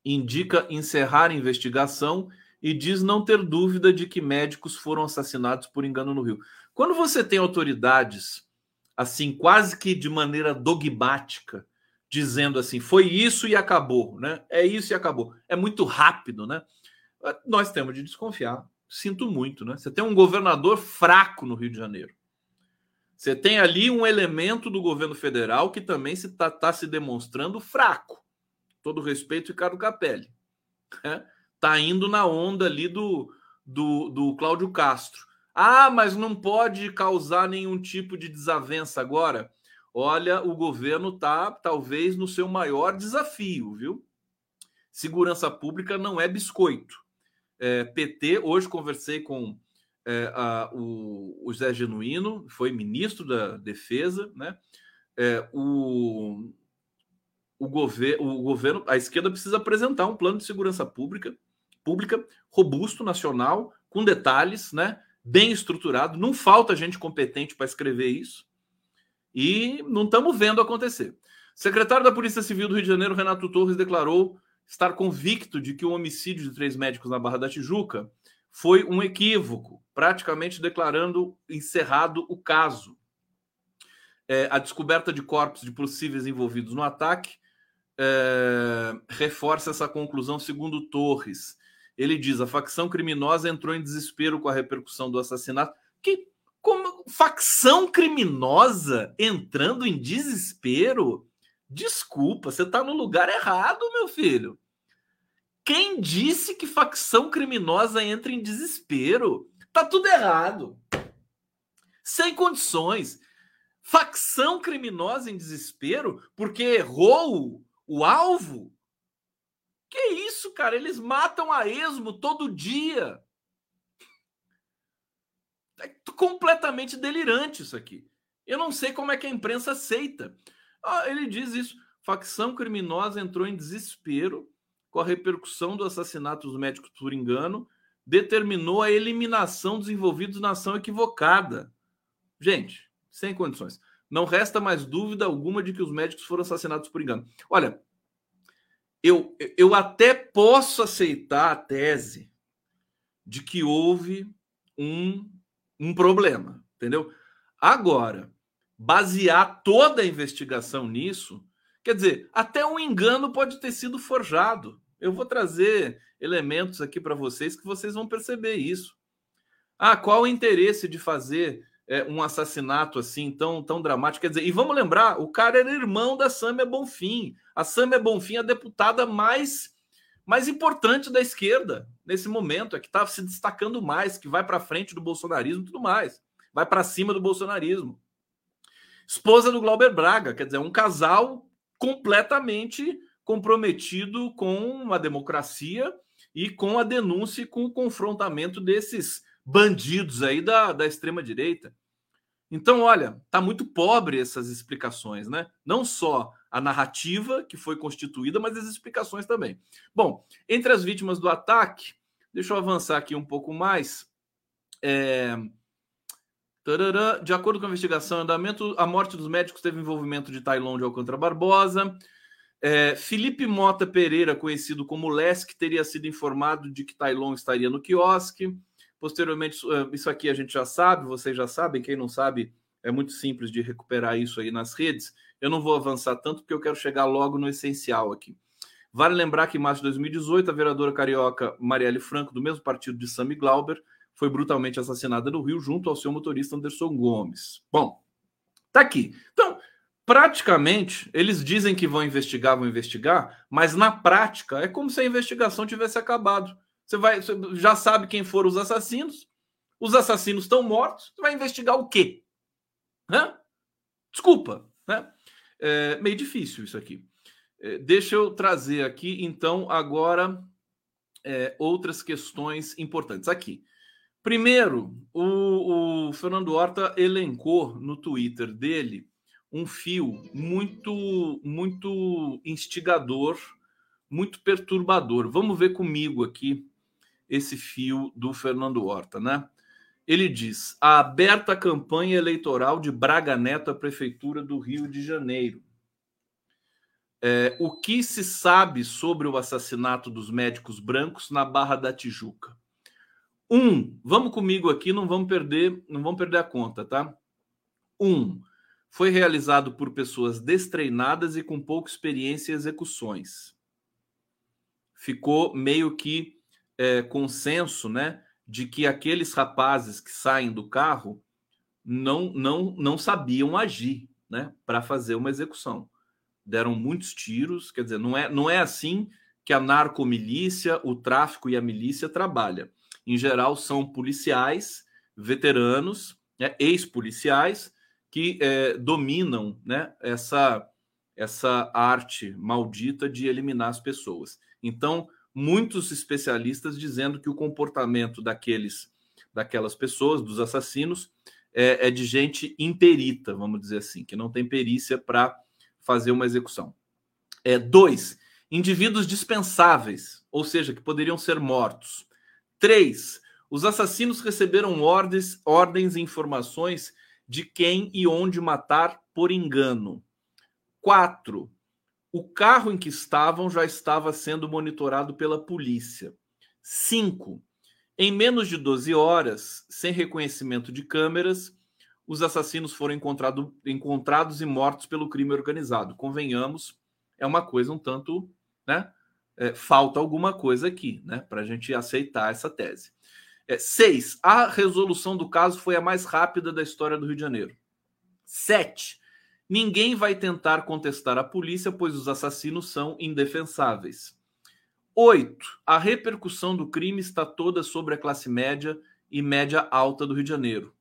indica encerrar investigação e diz não ter dúvida de que médicos foram assassinados por engano no Rio. Quando você tem autoridades assim, quase que de maneira dogmática, dizendo assim, foi isso e acabou, né? É isso e acabou. É muito rápido, né? Nós temos de desconfiar. Sinto muito, né? Você tem um governador fraco no Rio de Janeiro. Você tem ali um elemento do governo federal que também está se, tá, tá se demonstrando fraco. Todo respeito, Ricardo Capelli. Né? Tá indo na onda ali do, do, do Cláudio Castro. Ah, mas não pode causar nenhum tipo de desavença agora. Olha, o governo está talvez no seu maior desafio, viu? Segurança pública não é biscoito. É, PT, hoje conversei com é, a, o, o Zé Genuíno, foi ministro da Defesa, né? É, o, o, gover, o governo, a esquerda precisa apresentar um plano de segurança pública, pública robusto, nacional, com detalhes, né? Bem estruturado. Não falta gente competente para escrever isso. E não estamos vendo acontecer. secretário da Polícia Civil do Rio de Janeiro, Renato Torres, declarou estar convicto de que o homicídio de três médicos na Barra da Tijuca foi um equívoco, praticamente declarando encerrado o caso. É, a descoberta de corpos de possíveis envolvidos no ataque é, reforça essa conclusão, segundo Torres. Ele diz: a facção criminosa entrou em desespero com a repercussão do assassinato. Que como facção criminosa entrando em desespero? Desculpa, você está no lugar errado, meu filho. Quem disse que facção criminosa entra em desespero? Tá tudo errado. Sem condições. Facção criminosa em desespero porque errou o alvo? Que isso, cara? Eles matam a esmo todo dia. É completamente delirante isso aqui. Eu não sei como é que a imprensa aceita. Ah, ele diz isso. Facção criminosa entrou em desespero com a repercussão do assassinato dos médicos por engano, determinou a eliminação dos envolvidos na ação equivocada. Gente, sem condições. Não resta mais dúvida alguma de que os médicos foram assassinados por engano. Olha, eu, eu até posso aceitar a tese de que houve um um problema, entendeu? Agora, basear toda a investigação nisso, quer dizer, até um engano pode ter sido forjado. Eu vou trazer elementos aqui para vocês que vocês vão perceber isso. Ah, qual o interesse de fazer é, um assassinato assim tão, tão dramático? Quer dizer, e vamos lembrar, o cara era irmão da Samia Bonfim. A Samia Bonfim é a deputada mais, mais importante da esquerda nesse momento, é que está se destacando mais, que vai para frente do bolsonarismo e tudo mais. Vai para cima do bolsonarismo. Esposa do Glauber Braga, quer dizer, um casal completamente comprometido com a democracia e com a denúncia e com o confrontamento desses bandidos aí da, da extrema-direita. Então, olha, tá muito pobre essas explicações, né? Não só a narrativa que foi constituída, mas as explicações também. Bom, entre as vítimas do ataque, deixa eu avançar aqui um pouco mais. É... De acordo com a investigação andamento, a morte dos médicos teve envolvimento de Tailon de Alcântara Barbosa. É, Felipe Mota Pereira, conhecido como Lesk, teria sido informado de que Tailon estaria no quiosque. Posteriormente, eh, isso aqui a gente já sabe, vocês já sabem, quem não sabe, é muito simples de recuperar isso aí nas redes. Eu não vou avançar tanto porque eu quero chegar logo no essencial aqui. Vale lembrar que em março de 2018, a vereadora carioca Marielle Franco, do mesmo partido de Sami Glauber, foi brutalmente assassinada no Rio junto ao seu motorista Anderson Gomes. Bom, tá aqui. Então, praticamente, eles dizem que vão investigar, vão investigar, mas na prática é como se a investigação tivesse acabado. Você vai, você já sabe quem foram os assassinos. Os assassinos estão mortos. Você vai investigar o quê? Hã? Desculpa, né? É meio difícil isso aqui. É, deixa eu trazer aqui, então, agora é, outras questões importantes. Aqui. Primeiro, o, o Fernando Horta elencou no Twitter dele um fio muito, muito instigador, muito perturbador. Vamos ver comigo aqui esse fio do Fernando Horta, né? Ele diz: a aberta campanha eleitoral de Braga Neto à Prefeitura do Rio de Janeiro. É, o que se sabe sobre o assassinato dos médicos brancos na Barra da Tijuca? Um, vamos comigo aqui, não vamos perder, não vamos perder a conta, tá? Um, foi realizado por pessoas destreinadas e com pouca experiência em execuções. Ficou meio que é, consenso, né, de que aqueles rapazes que saem do carro não não não sabiam agir, né, para fazer uma execução. Deram muitos tiros, quer dizer, não é não é assim que a narcomilícia, o tráfico e a milícia trabalha. Em geral, são policiais, veteranos, né, ex-policiais que é, dominam né, essa, essa arte maldita de eliminar as pessoas. Então, muitos especialistas dizendo que o comportamento daqueles, daquelas pessoas, dos assassinos, é, é de gente imperita, vamos dizer assim, que não tem perícia para fazer uma execução. É, dois, indivíduos dispensáveis, ou seja, que poderiam ser mortos. Três, os assassinos receberam ordens, ordens e informações de quem e onde matar por engano. Quatro, o carro em que estavam já estava sendo monitorado pela polícia. Cinco, em menos de 12 horas, sem reconhecimento de câmeras, os assassinos foram encontrado, encontrados e mortos pelo crime organizado. Convenhamos, é uma coisa um tanto, né? É, falta alguma coisa aqui, né? Para a gente aceitar essa tese. É, seis, a resolução do caso foi a mais rápida da história do Rio de Janeiro. Sete, Ninguém vai tentar contestar a polícia, pois os assassinos são indefensáveis. Oito, a repercussão do crime está toda sobre a classe média e média alta do Rio de Janeiro.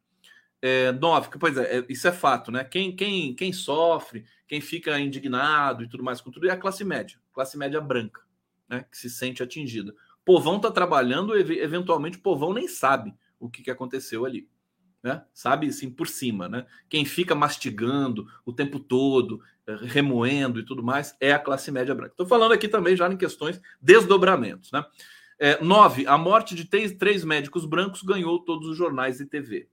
É, nove, pois é, é, isso é fato, né? Quem, quem, quem sofre, quem fica indignado e tudo mais com tudo é a classe média, classe média branca, né? Que se sente atingida. Povão está trabalhando, eventualmente o povão nem sabe o que, que aconteceu ali né? Sabe, assim, por cima, né? Quem fica mastigando o tempo todo, eh, remoendo e tudo mais, é a classe média branca. Estou falando aqui também já em questões desdobramentos, né? É, nove, a morte de três, três médicos brancos ganhou todos os jornais e TV.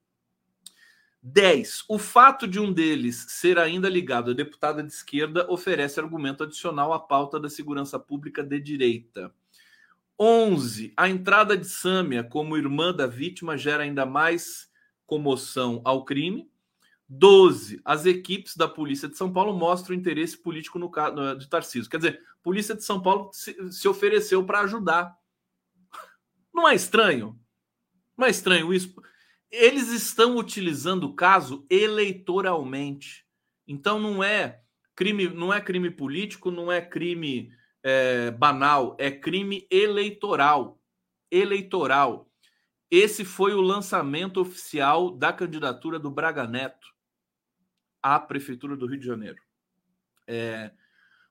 10. O fato de um deles ser ainda ligado a deputada de esquerda oferece argumento adicional à pauta da segurança pública de direita. 11. A entrada de Sâmia como irmã da vítima gera ainda mais comoção ao crime. 12. As equipes da Polícia de São Paulo mostram interesse político no caso de Tarcísio. Quer dizer, a Polícia de São Paulo se, se ofereceu para ajudar Não é estranho? Não é estranho isso? Eles estão utilizando o caso eleitoralmente. Então não é crime, não é crime político, não é crime é, banal, é crime eleitoral. Eleitoral. Esse foi o lançamento oficial da candidatura do Braga Neto à Prefeitura do Rio de Janeiro. É...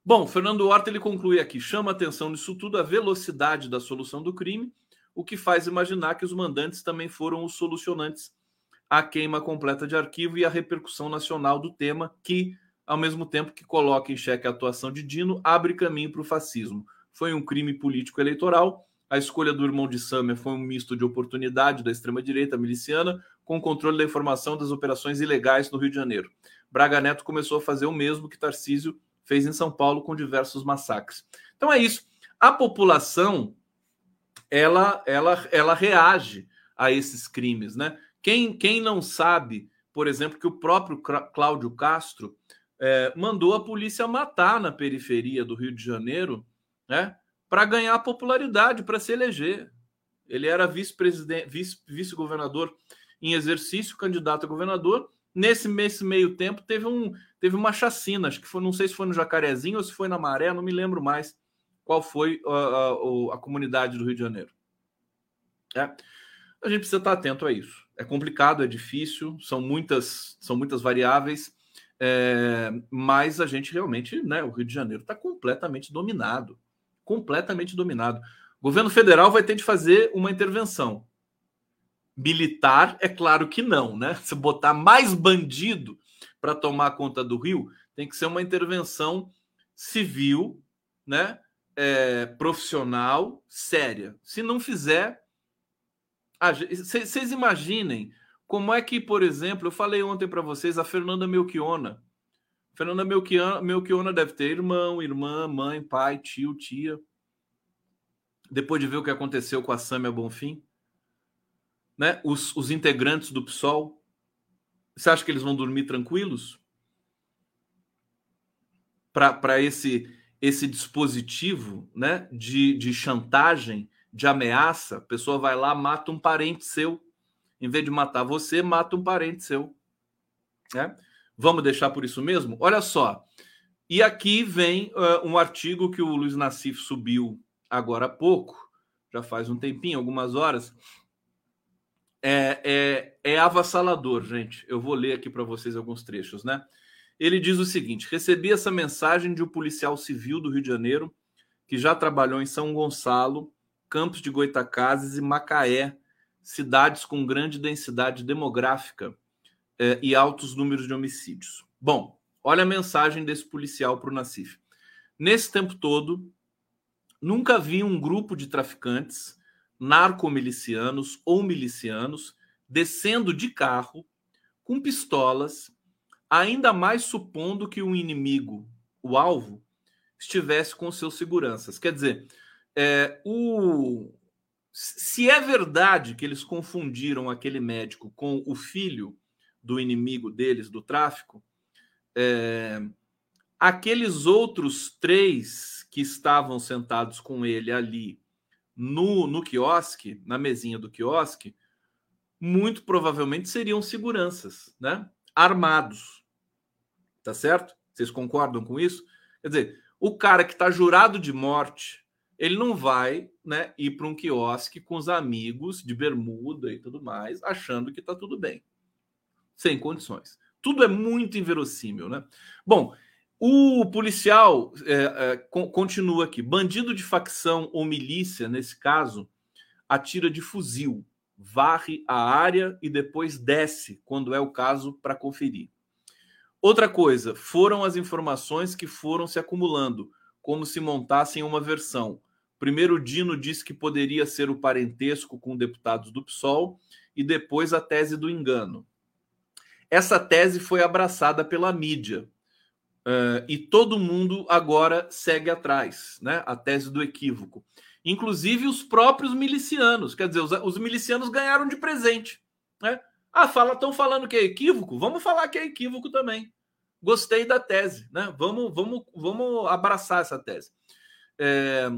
Bom, Fernando Horta ele conclui aqui: chama atenção nisso tudo a velocidade da solução do crime, o que faz imaginar que os mandantes também foram os solucionantes à queima completa de arquivo e à repercussão nacional do tema, que, ao mesmo tempo que coloca em xeque a atuação de Dino, abre caminho para o fascismo. Foi um crime político eleitoral a escolha do irmão de Samia foi um misto de oportunidade da extrema-direita miliciana com controle da informação das operações ilegais no Rio de Janeiro. Braga Neto começou a fazer o mesmo que Tarcísio fez em São Paulo com diversos massacres. Então é isso. A população ela ela ela reage a esses crimes, né? Quem, quem não sabe, por exemplo, que o próprio Cláudio Castro é, mandou a polícia matar na periferia do Rio de Janeiro, né? para ganhar popularidade, para se eleger. Ele era vice-presidente, vice-governador em exercício, candidato a governador. Nesse, nesse meio tempo teve, um, teve uma chacina, acho que foi, não sei se foi no Jacarezinho ou se foi na Maré, não me lembro mais qual foi a, a, a comunidade do Rio de Janeiro. É. A gente precisa estar atento a isso. É complicado, é difícil, são muitas, são muitas variáveis, é, mas a gente realmente, né, o Rio de Janeiro está completamente dominado completamente dominado. O governo federal vai ter de fazer uma intervenção. Militar, é claro que não, né? Se botar mais bandido para tomar conta do Rio, tem que ser uma intervenção civil, né? É, profissional, séria. Se não fizer, vocês imaginem como é que, por exemplo, eu falei ontem para vocês a Fernanda Melchiona Fernanda Melchiona, Melchiona deve ter irmão, irmã, mãe, pai, tio, tia. Depois de ver o que aconteceu com a Sâmia Bonfim, né? Os, os integrantes do PSOL, você acha que eles vão dormir tranquilos? Para esse, esse dispositivo né? de, de chantagem, de ameaça, a pessoa vai lá, mata um parente seu. Em vez de matar você, mata um parente seu. Né? Vamos deixar por isso mesmo? Olha só. E aqui vem uh, um artigo que o Luiz Nassif subiu agora há pouco, já faz um tempinho, algumas horas. É, é, é avassalador, gente. Eu vou ler aqui para vocês alguns trechos, né? Ele diz o seguinte: recebi essa mensagem de um policial civil do Rio de Janeiro que já trabalhou em São Gonçalo, Campos de Goitacazes e Macaé, cidades com grande densidade demográfica é, e altos números de homicídios. Bom, olha a mensagem desse policial para o Nassif. Nesse tempo todo, nunca vi um grupo de traficantes, narcomilicianos ou milicianos, descendo de carro com pistolas, ainda mais supondo que o inimigo, o alvo, estivesse com seus seguranças. Quer dizer, é, o... se é verdade que eles confundiram aquele médico com o filho do inimigo deles, do tráfico, é, aqueles outros três que estavam sentados com ele ali no, no quiosque, na mesinha do quiosque, muito provavelmente seriam seguranças, né? Armados. Tá certo? Vocês concordam com isso? Quer dizer, o cara que está jurado de morte, ele não vai né, ir para um quiosque com os amigos de bermuda e tudo mais, achando que está tudo bem sem condições. Tudo é muito inverossímil, né? Bom, o policial é, é, continua aqui. Bandido de facção ou milícia, nesse caso, atira de fuzil, varre a área e depois desce, quando é o caso, para conferir. Outra coisa, foram as informações que foram se acumulando, como se montassem uma versão. Primeiro, Dino disse que poderia ser o parentesco com deputados do PSOL, e depois a tese do engano. Essa tese foi abraçada pela mídia uh, e todo mundo agora segue atrás, né? A tese do equívoco. Inclusive os próprios milicianos, quer dizer, os, os milicianos ganharam de presente, né? Ah, fala, estão falando que é equívoco? Vamos falar que é equívoco também. Gostei da tese, né? Vamos, vamos, vamos abraçar essa tese. É...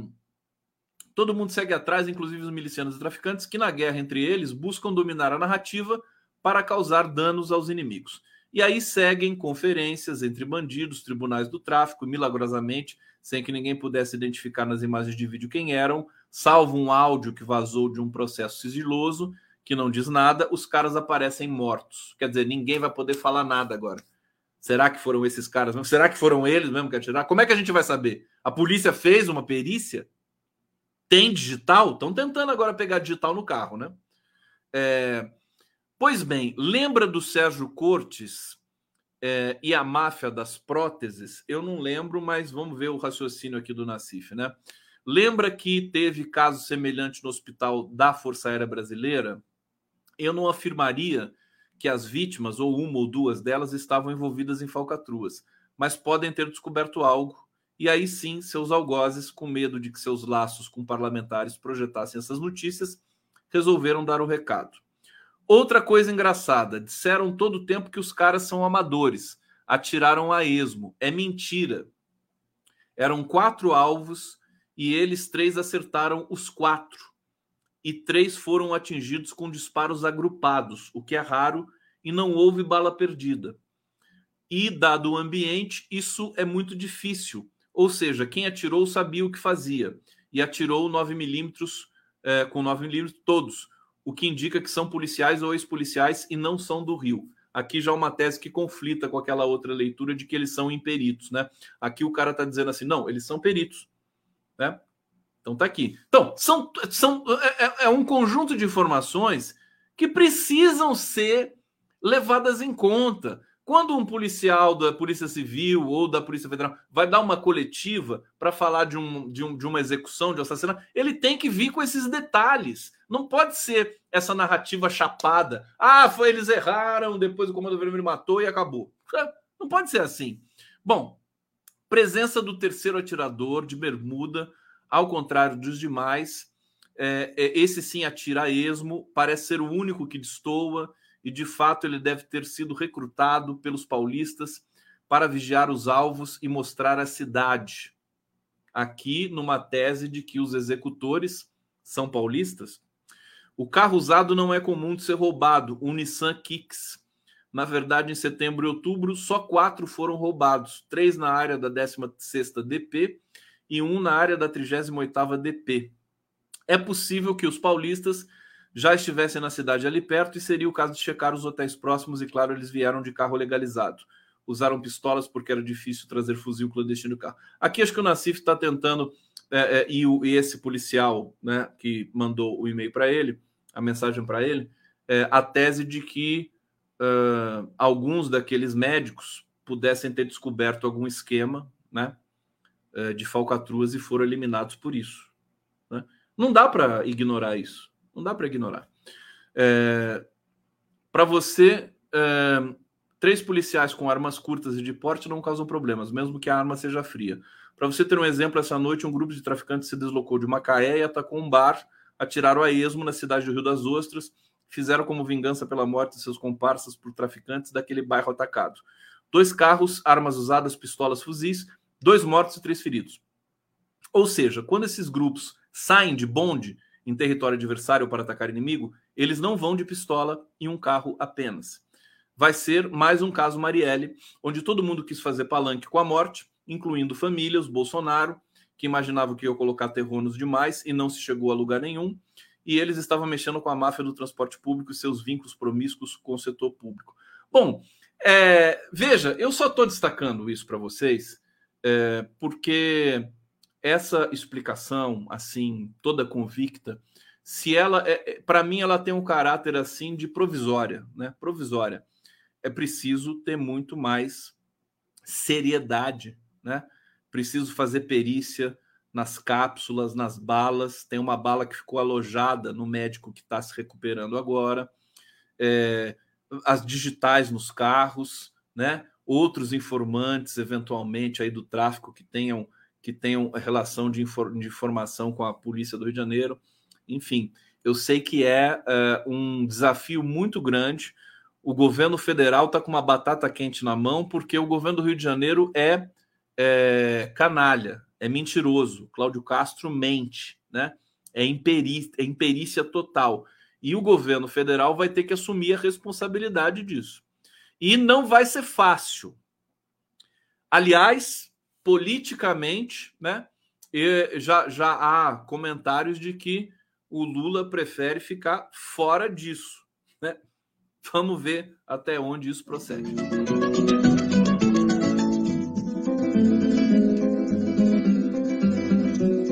todo mundo segue atrás, inclusive os milicianos e traficantes, que na guerra entre eles buscam dominar a narrativa para causar danos aos inimigos. E aí seguem conferências entre bandidos, tribunais do tráfico, milagrosamente, sem que ninguém pudesse identificar nas imagens de vídeo quem eram, salvo um áudio que vazou de um processo sigiloso, que não diz nada, os caras aparecem mortos. Quer dizer, ninguém vai poder falar nada agora. Será que foram esses caras mesmo? Será que foram eles mesmo que atiraram? Como é que a gente vai saber? A polícia fez uma perícia? Tem digital? Estão tentando agora pegar digital no carro, né? É... Pois bem, lembra do Sérgio Cortes é, e a máfia das próteses? Eu não lembro, mas vamos ver o raciocínio aqui do Nacif, né? Lembra que teve caso semelhante no hospital da Força Aérea Brasileira? Eu não afirmaria que as vítimas, ou uma ou duas delas, estavam envolvidas em falcatruas, mas podem ter descoberto algo. E aí sim, seus algozes, com medo de que seus laços com parlamentares projetassem essas notícias, resolveram dar o recado. Outra coisa engraçada, disseram todo o tempo que os caras são amadores, atiraram a esmo. É mentira. Eram quatro alvos e eles três acertaram os quatro. E três foram atingidos com disparos agrupados, o que é raro, e não houve bala perdida. E, dado o ambiente, isso é muito difícil. Ou seja, quem atirou sabia o que fazia e atirou 9mm é, com 9mm todos o que indica que são policiais ou ex-policiais e não são do Rio. Aqui já é uma tese que conflita com aquela outra leitura de que eles são imperitos, né? Aqui o cara está dizendo assim, não, eles são peritos, né? Então tá aqui. Então, são, são, é, é, é um conjunto de informações que precisam ser levadas em conta. Quando um policial da Polícia Civil ou da Polícia Federal vai dar uma coletiva para falar de, um, de, um, de uma execução, de um assassinato, ele tem que vir com esses detalhes. Não pode ser essa narrativa chapada. Ah, foi eles erraram, depois o Comando Vermelho matou e acabou. Não pode ser assim. Bom, presença do terceiro atirador de bermuda, ao contrário dos demais, é, é, esse sim atira a esmo, parece ser o único que destoa e de fato ele deve ter sido recrutado pelos paulistas para vigiar os alvos e mostrar a cidade. Aqui, numa tese de que os executores são paulistas, o carro usado não é comum de ser roubado, o Nissan Kicks. Na verdade, em setembro e outubro, só quatro foram roubados: três na área da 16 DP e um na área da 38 DP. É possível que os paulistas já estivessem na cidade ali perto e seria o caso de checar os hotéis próximos e, claro, eles vieram de carro legalizado. Usaram pistolas porque era difícil trazer fuzil clandestino do carro. Aqui acho que o Nassif está tentando, é, é, e, o, e, esse policial né, que mandou o e-mail para ele, a mensagem para ele, é, a tese de que uh, alguns daqueles médicos pudessem ter descoberto algum esquema né, de falcatruas e foram eliminados por isso. Né? Não dá para ignorar isso. Não dá para ignorar. É, para você, é, três policiais com armas curtas e de porte não causam problemas, mesmo que a arma seja fria. Para você ter um exemplo, essa noite um grupo de traficantes se deslocou de Macaé e atacou um bar, atiraram a esmo na cidade do Rio das Ostras, fizeram como vingança pela morte de seus comparsas por traficantes daquele bairro atacado. Dois carros, armas usadas, pistolas, fuzis, dois mortos e três feridos. Ou seja, quando esses grupos saem de bonde, em território adversário para atacar inimigo, eles não vão de pistola em um carro apenas. Vai ser mais um caso Marielle, onde todo mundo quis fazer palanque com a morte, incluindo família, os Bolsonaro, que imaginavam que ia colocar terronos demais e não se chegou a lugar nenhum, e eles estavam mexendo com a máfia do transporte público e seus vínculos promíscuos com o setor público. Bom, é, veja, eu só estou destacando isso para vocês é, porque essa explicação, assim, toda convicta, se ela, é, é para mim, ela tem um caráter assim de provisória, né? Provisória. É preciso ter muito mais seriedade, né? Preciso fazer perícia nas cápsulas, nas balas. Tem uma bala que ficou alojada no médico que está se recuperando agora. É, as digitais nos carros, né? Outros informantes, eventualmente, aí do tráfico que tenham que tenham relação de, infor de informação com a polícia do Rio de Janeiro. Enfim, eu sei que é uh, um desafio muito grande. O governo federal está com uma batata quente na mão, porque o governo do Rio de Janeiro é, é canalha, é mentiroso. Cláudio Castro mente, né? É, imperi é imperícia total. E o governo federal vai ter que assumir a responsabilidade disso. E não vai ser fácil. Aliás, politicamente, né, já, já há comentários de que o Lula prefere ficar fora disso. Né? Vamos ver até onde isso procede.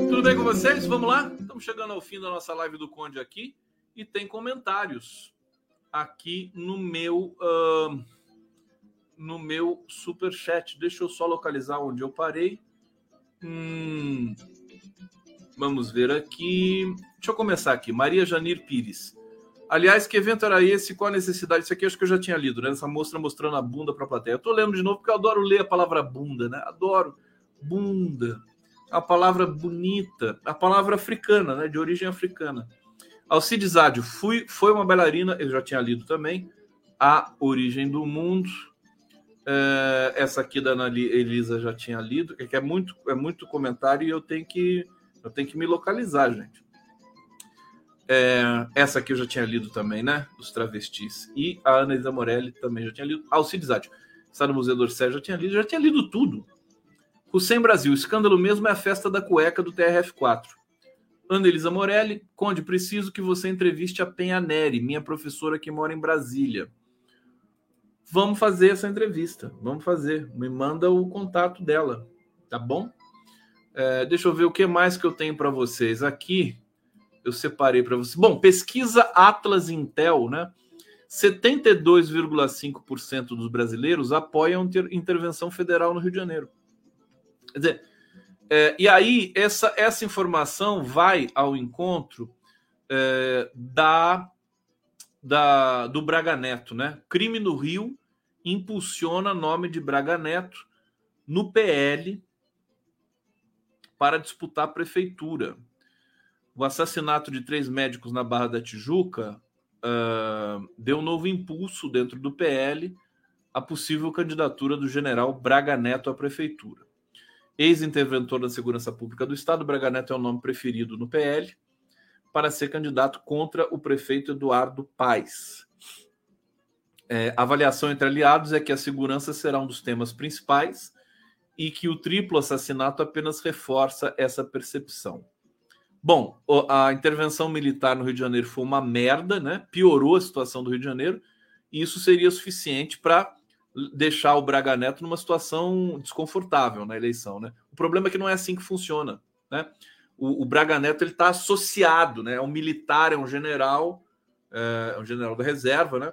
Tudo bem com vocês? Vamos lá? Estamos chegando ao fim da nossa live do Conde aqui e tem comentários aqui no meu uh, no meu super chat. Deixa eu só localizar onde eu parei. Hum, vamos ver aqui. Deixa eu começar aqui. Maria Janir Pires. Aliás, que evento era esse? Qual a necessidade? Isso aqui acho que eu já tinha lido, né? Essa moça mostrando a bunda para a plateia. Eu tô lendo de novo porque eu adoro ler a palavra bunda, né? Adoro. Bunda. A palavra bonita. A palavra africana, né? De origem africana. Alcides Ádio, fui, foi uma bailarina, eu já tinha lido também. A Origem do Mundo. É, essa aqui da Ana Elisa já tinha lido, que é muito, é muito comentário e eu tenho que, eu tenho que me localizar, gente. É, essa aqui eu já tinha lido também, né? Dos travestis. E a Ana Elisa Morelli também já tinha lido. Alcides Ádio, está no Museu d'Orsay, já tinha lido, já tinha lido tudo. Hussein Brasil, o escândalo mesmo é a festa da cueca do TRF4. Ana Elisa Morelli, Conde, preciso que você entreviste a Penha Neri, minha professora que mora em Brasília. Vamos fazer essa entrevista, vamos fazer. Me manda o contato dela, tá bom? É, deixa eu ver o que mais que eu tenho para vocês aqui eu separei para você. Bom, pesquisa Atlas Intel, né? 72,5% dos brasileiros apoiam intervenção federal no Rio de Janeiro. Quer dizer, é, e aí essa, essa informação vai ao encontro é, da, da do Braga Neto, né? Crime no Rio impulsiona nome de Braga Neto no PL para disputar a prefeitura o assassinato de três médicos na Barra da Tijuca uh, deu um novo impulso dentro do PL à possível candidatura do general Braga Neto à prefeitura. Ex-interventor da Segurança Pública do Estado, Braga Neto é o nome preferido no PL para ser candidato contra o prefeito Eduardo Paes. É, a avaliação entre aliados é que a segurança será um dos temas principais e que o triplo assassinato apenas reforça essa percepção. Bom, a intervenção militar no Rio de Janeiro foi uma merda, né? Piorou a situação do Rio de Janeiro, e isso seria suficiente para deixar o Braga Neto numa situação desconfortável na eleição, né? O problema é que não é assim que funciona, né? O, o Braga Neto ele está associado, né? É um militar, é um general, é, um general da reserva, né?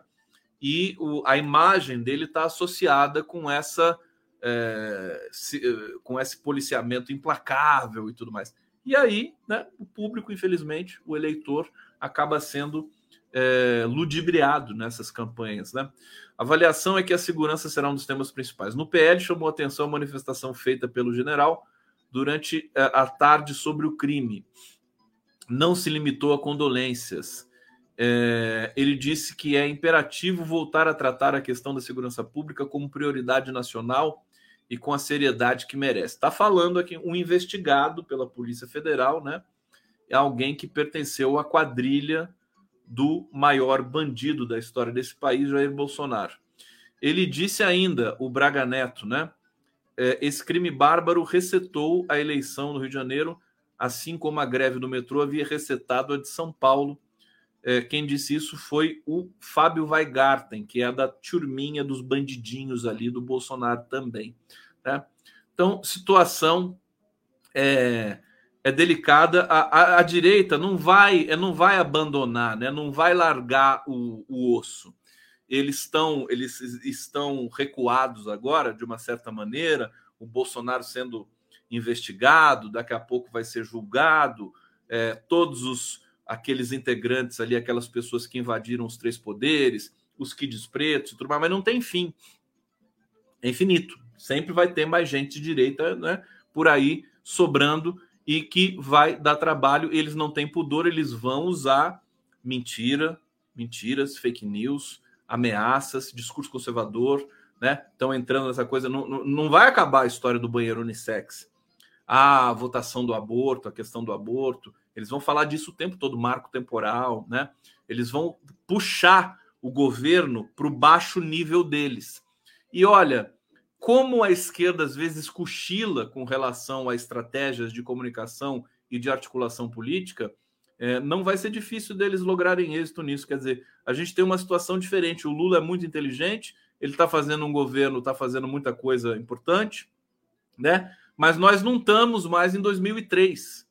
E o, a imagem dele está associada com essa é, se, com esse policiamento implacável e tudo mais. E aí, né, o público, infelizmente, o eleitor, acaba sendo é, ludibriado nessas campanhas. Né? A avaliação é que a segurança será um dos temas principais. No PL, chamou atenção a manifestação feita pelo general durante é, a tarde sobre o crime. Não se limitou a condolências. É, ele disse que é imperativo voltar a tratar a questão da segurança pública como prioridade nacional e com a seriedade que merece. Está falando aqui um investigado pela Polícia Federal, né? É alguém que pertenceu à quadrilha do maior bandido da história desse país, Jair Bolsonaro. Ele disse ainda, o Braga Neto, né? É, esse crime bárbaro resetou a eleição no Rio de Janeiro, assim como a greve do metrô havia resetado a de São Paulo. É, quem disse isso foi o Fábio Weigarten, que é da turminha dos bandidinhos ali do Bolsonaro também. Né? Então, situação é, é delicada. A, a, a, direita não vai, não vai abandonar, né? não vai largar o, o osso. Eles estão, eles estão recuados agora, de uma certa maneira. O Bolsonaro sendo investigado, daqui a pouco vai ser julgado. É, todos os aqueles integrantes ali, aquelas pessoas que invadiram os três poderes, os kids pretos tudo mais, mas não tem fim. É infinito sempre vai ter mais gente de direita né, por aí sobrando e que vai dar trabalho. Eles não têm pudor, eles vão usar mentira, mentiras, fake news, ameaças, discurso conservador, né? Estão entrando nessa coisa. Não, não, vai acabar a história do banheiro unissex. A votação do aborto, a questão do aborto, Eles vão falar disso o tempo todo, marco temporal, né? Eles vão puxar o governo para o baixo nível deles. E olha, como a esquerda às vezes cochila com relação a estratégias de comunicação e de articulação política, é, não vai ser difícil deles lograrem êxito nisso. Quer dizer, a gente tem uma situação diferente. O Lula é muito inteligente, ele está fazendo um governo, está fazendo muita coisa importante, né? Mas nós não estamos mais em 2003,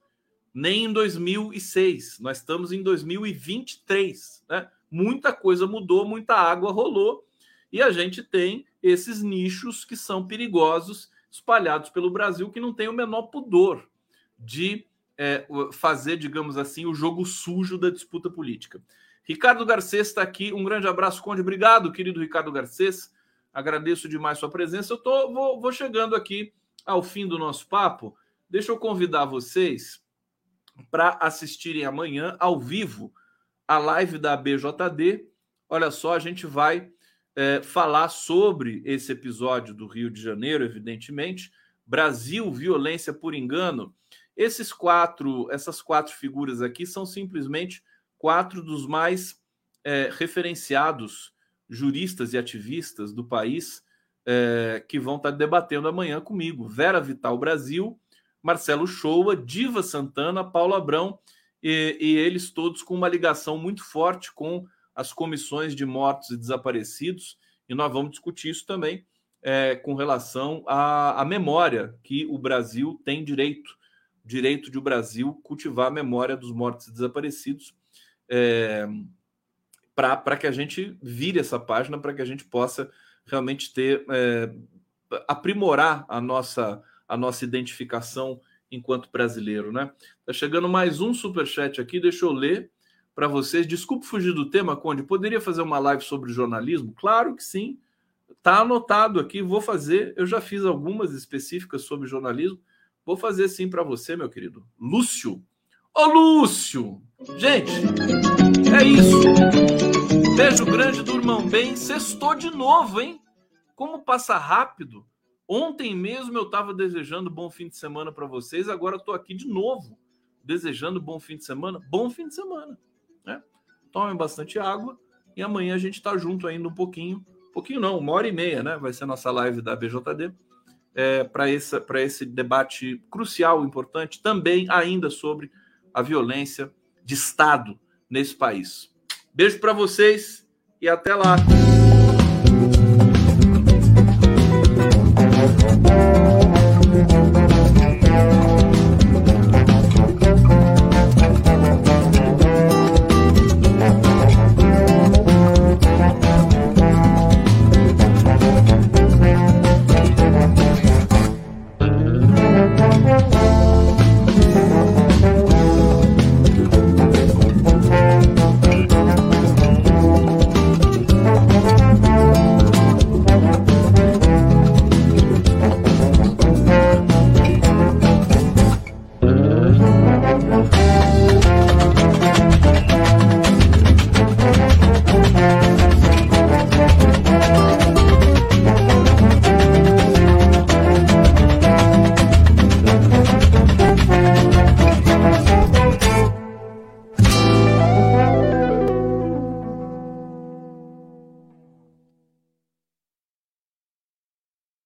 nem em 2006. Nós estamos em 2023, né? Muita coisa mudou, muita água rolou e a gente tem esses nichos que são perigosos espalhados pelo Brasil que não tem o menor pudor de é, fazer, digamos assim, o jogo sujo da disputa política. Ricardo Garcês está aqui. Um grande abraço, Conde. Obrigado, querido Ricardo Garcês. Agradeço demais sua presença. Eu tô, vou, vou chegando aqui ao fim do nosso papo. Deixa eu convidar vocês para assistirem amanhã, ao vivo, a live da BJD. Olha só, a gente vai é, falar sobre esse episódio do Rio de Janeiro, evidentemente. Brasil, violência por engano. Esses quatro, essas quatro figuras aqui são simplesmente quatro dos mais é, referenciados juristas e ativistas do país é, que vão estar debatendo amanhã comigo. Vera Vital Brasil, Marcelo Shoa, Diva Santana, Paulo Abrão, e, e eles todos com uma ligação muito forte com as comissões de mortos e desaparecidos, e nós vamos discutir isso também é, com relação à, à, memória que o Brasil tem direito, direito de o Brasil cultivar a memória dos mortos e desaparecidos, é, para que a gente vire essa página, para que a gente possa realmente ter é, aprimorar a nossa a nossa identificação enquanto brasileiro, né? Tá chegando mais um super chat aqui, deixa eu ler para vocês. Desculpe fugir do tema, Conde. Poderia fazer uma live sobre jornalismo? Claro que sim. Tá anotado aqui, vou fazer. Eu já fiz algumas específicas sobre jornalismo. Vou fazer sim para você, meu querido. Lúcio. Ô, Lúcio! Gente, é isso. Beijo grande, durmam bem. Sextou de novo, hein? Como passa rápido. Ontem mesmo eu estava desejando bom fim de semana para vocês, agora estou aqui de novo desejando bom fim de semana. Bom fim de semana. Né? Tomem bastante água e amanhã a gente está junto ainda um pouquinho. Um pouquinho não, uma hora e meia, né? Vai ser nossa live da BJD é, para esse, debate crucial, importante, também ainda sobre a violência de Estado nesse país. Beijo para vocês e até lá.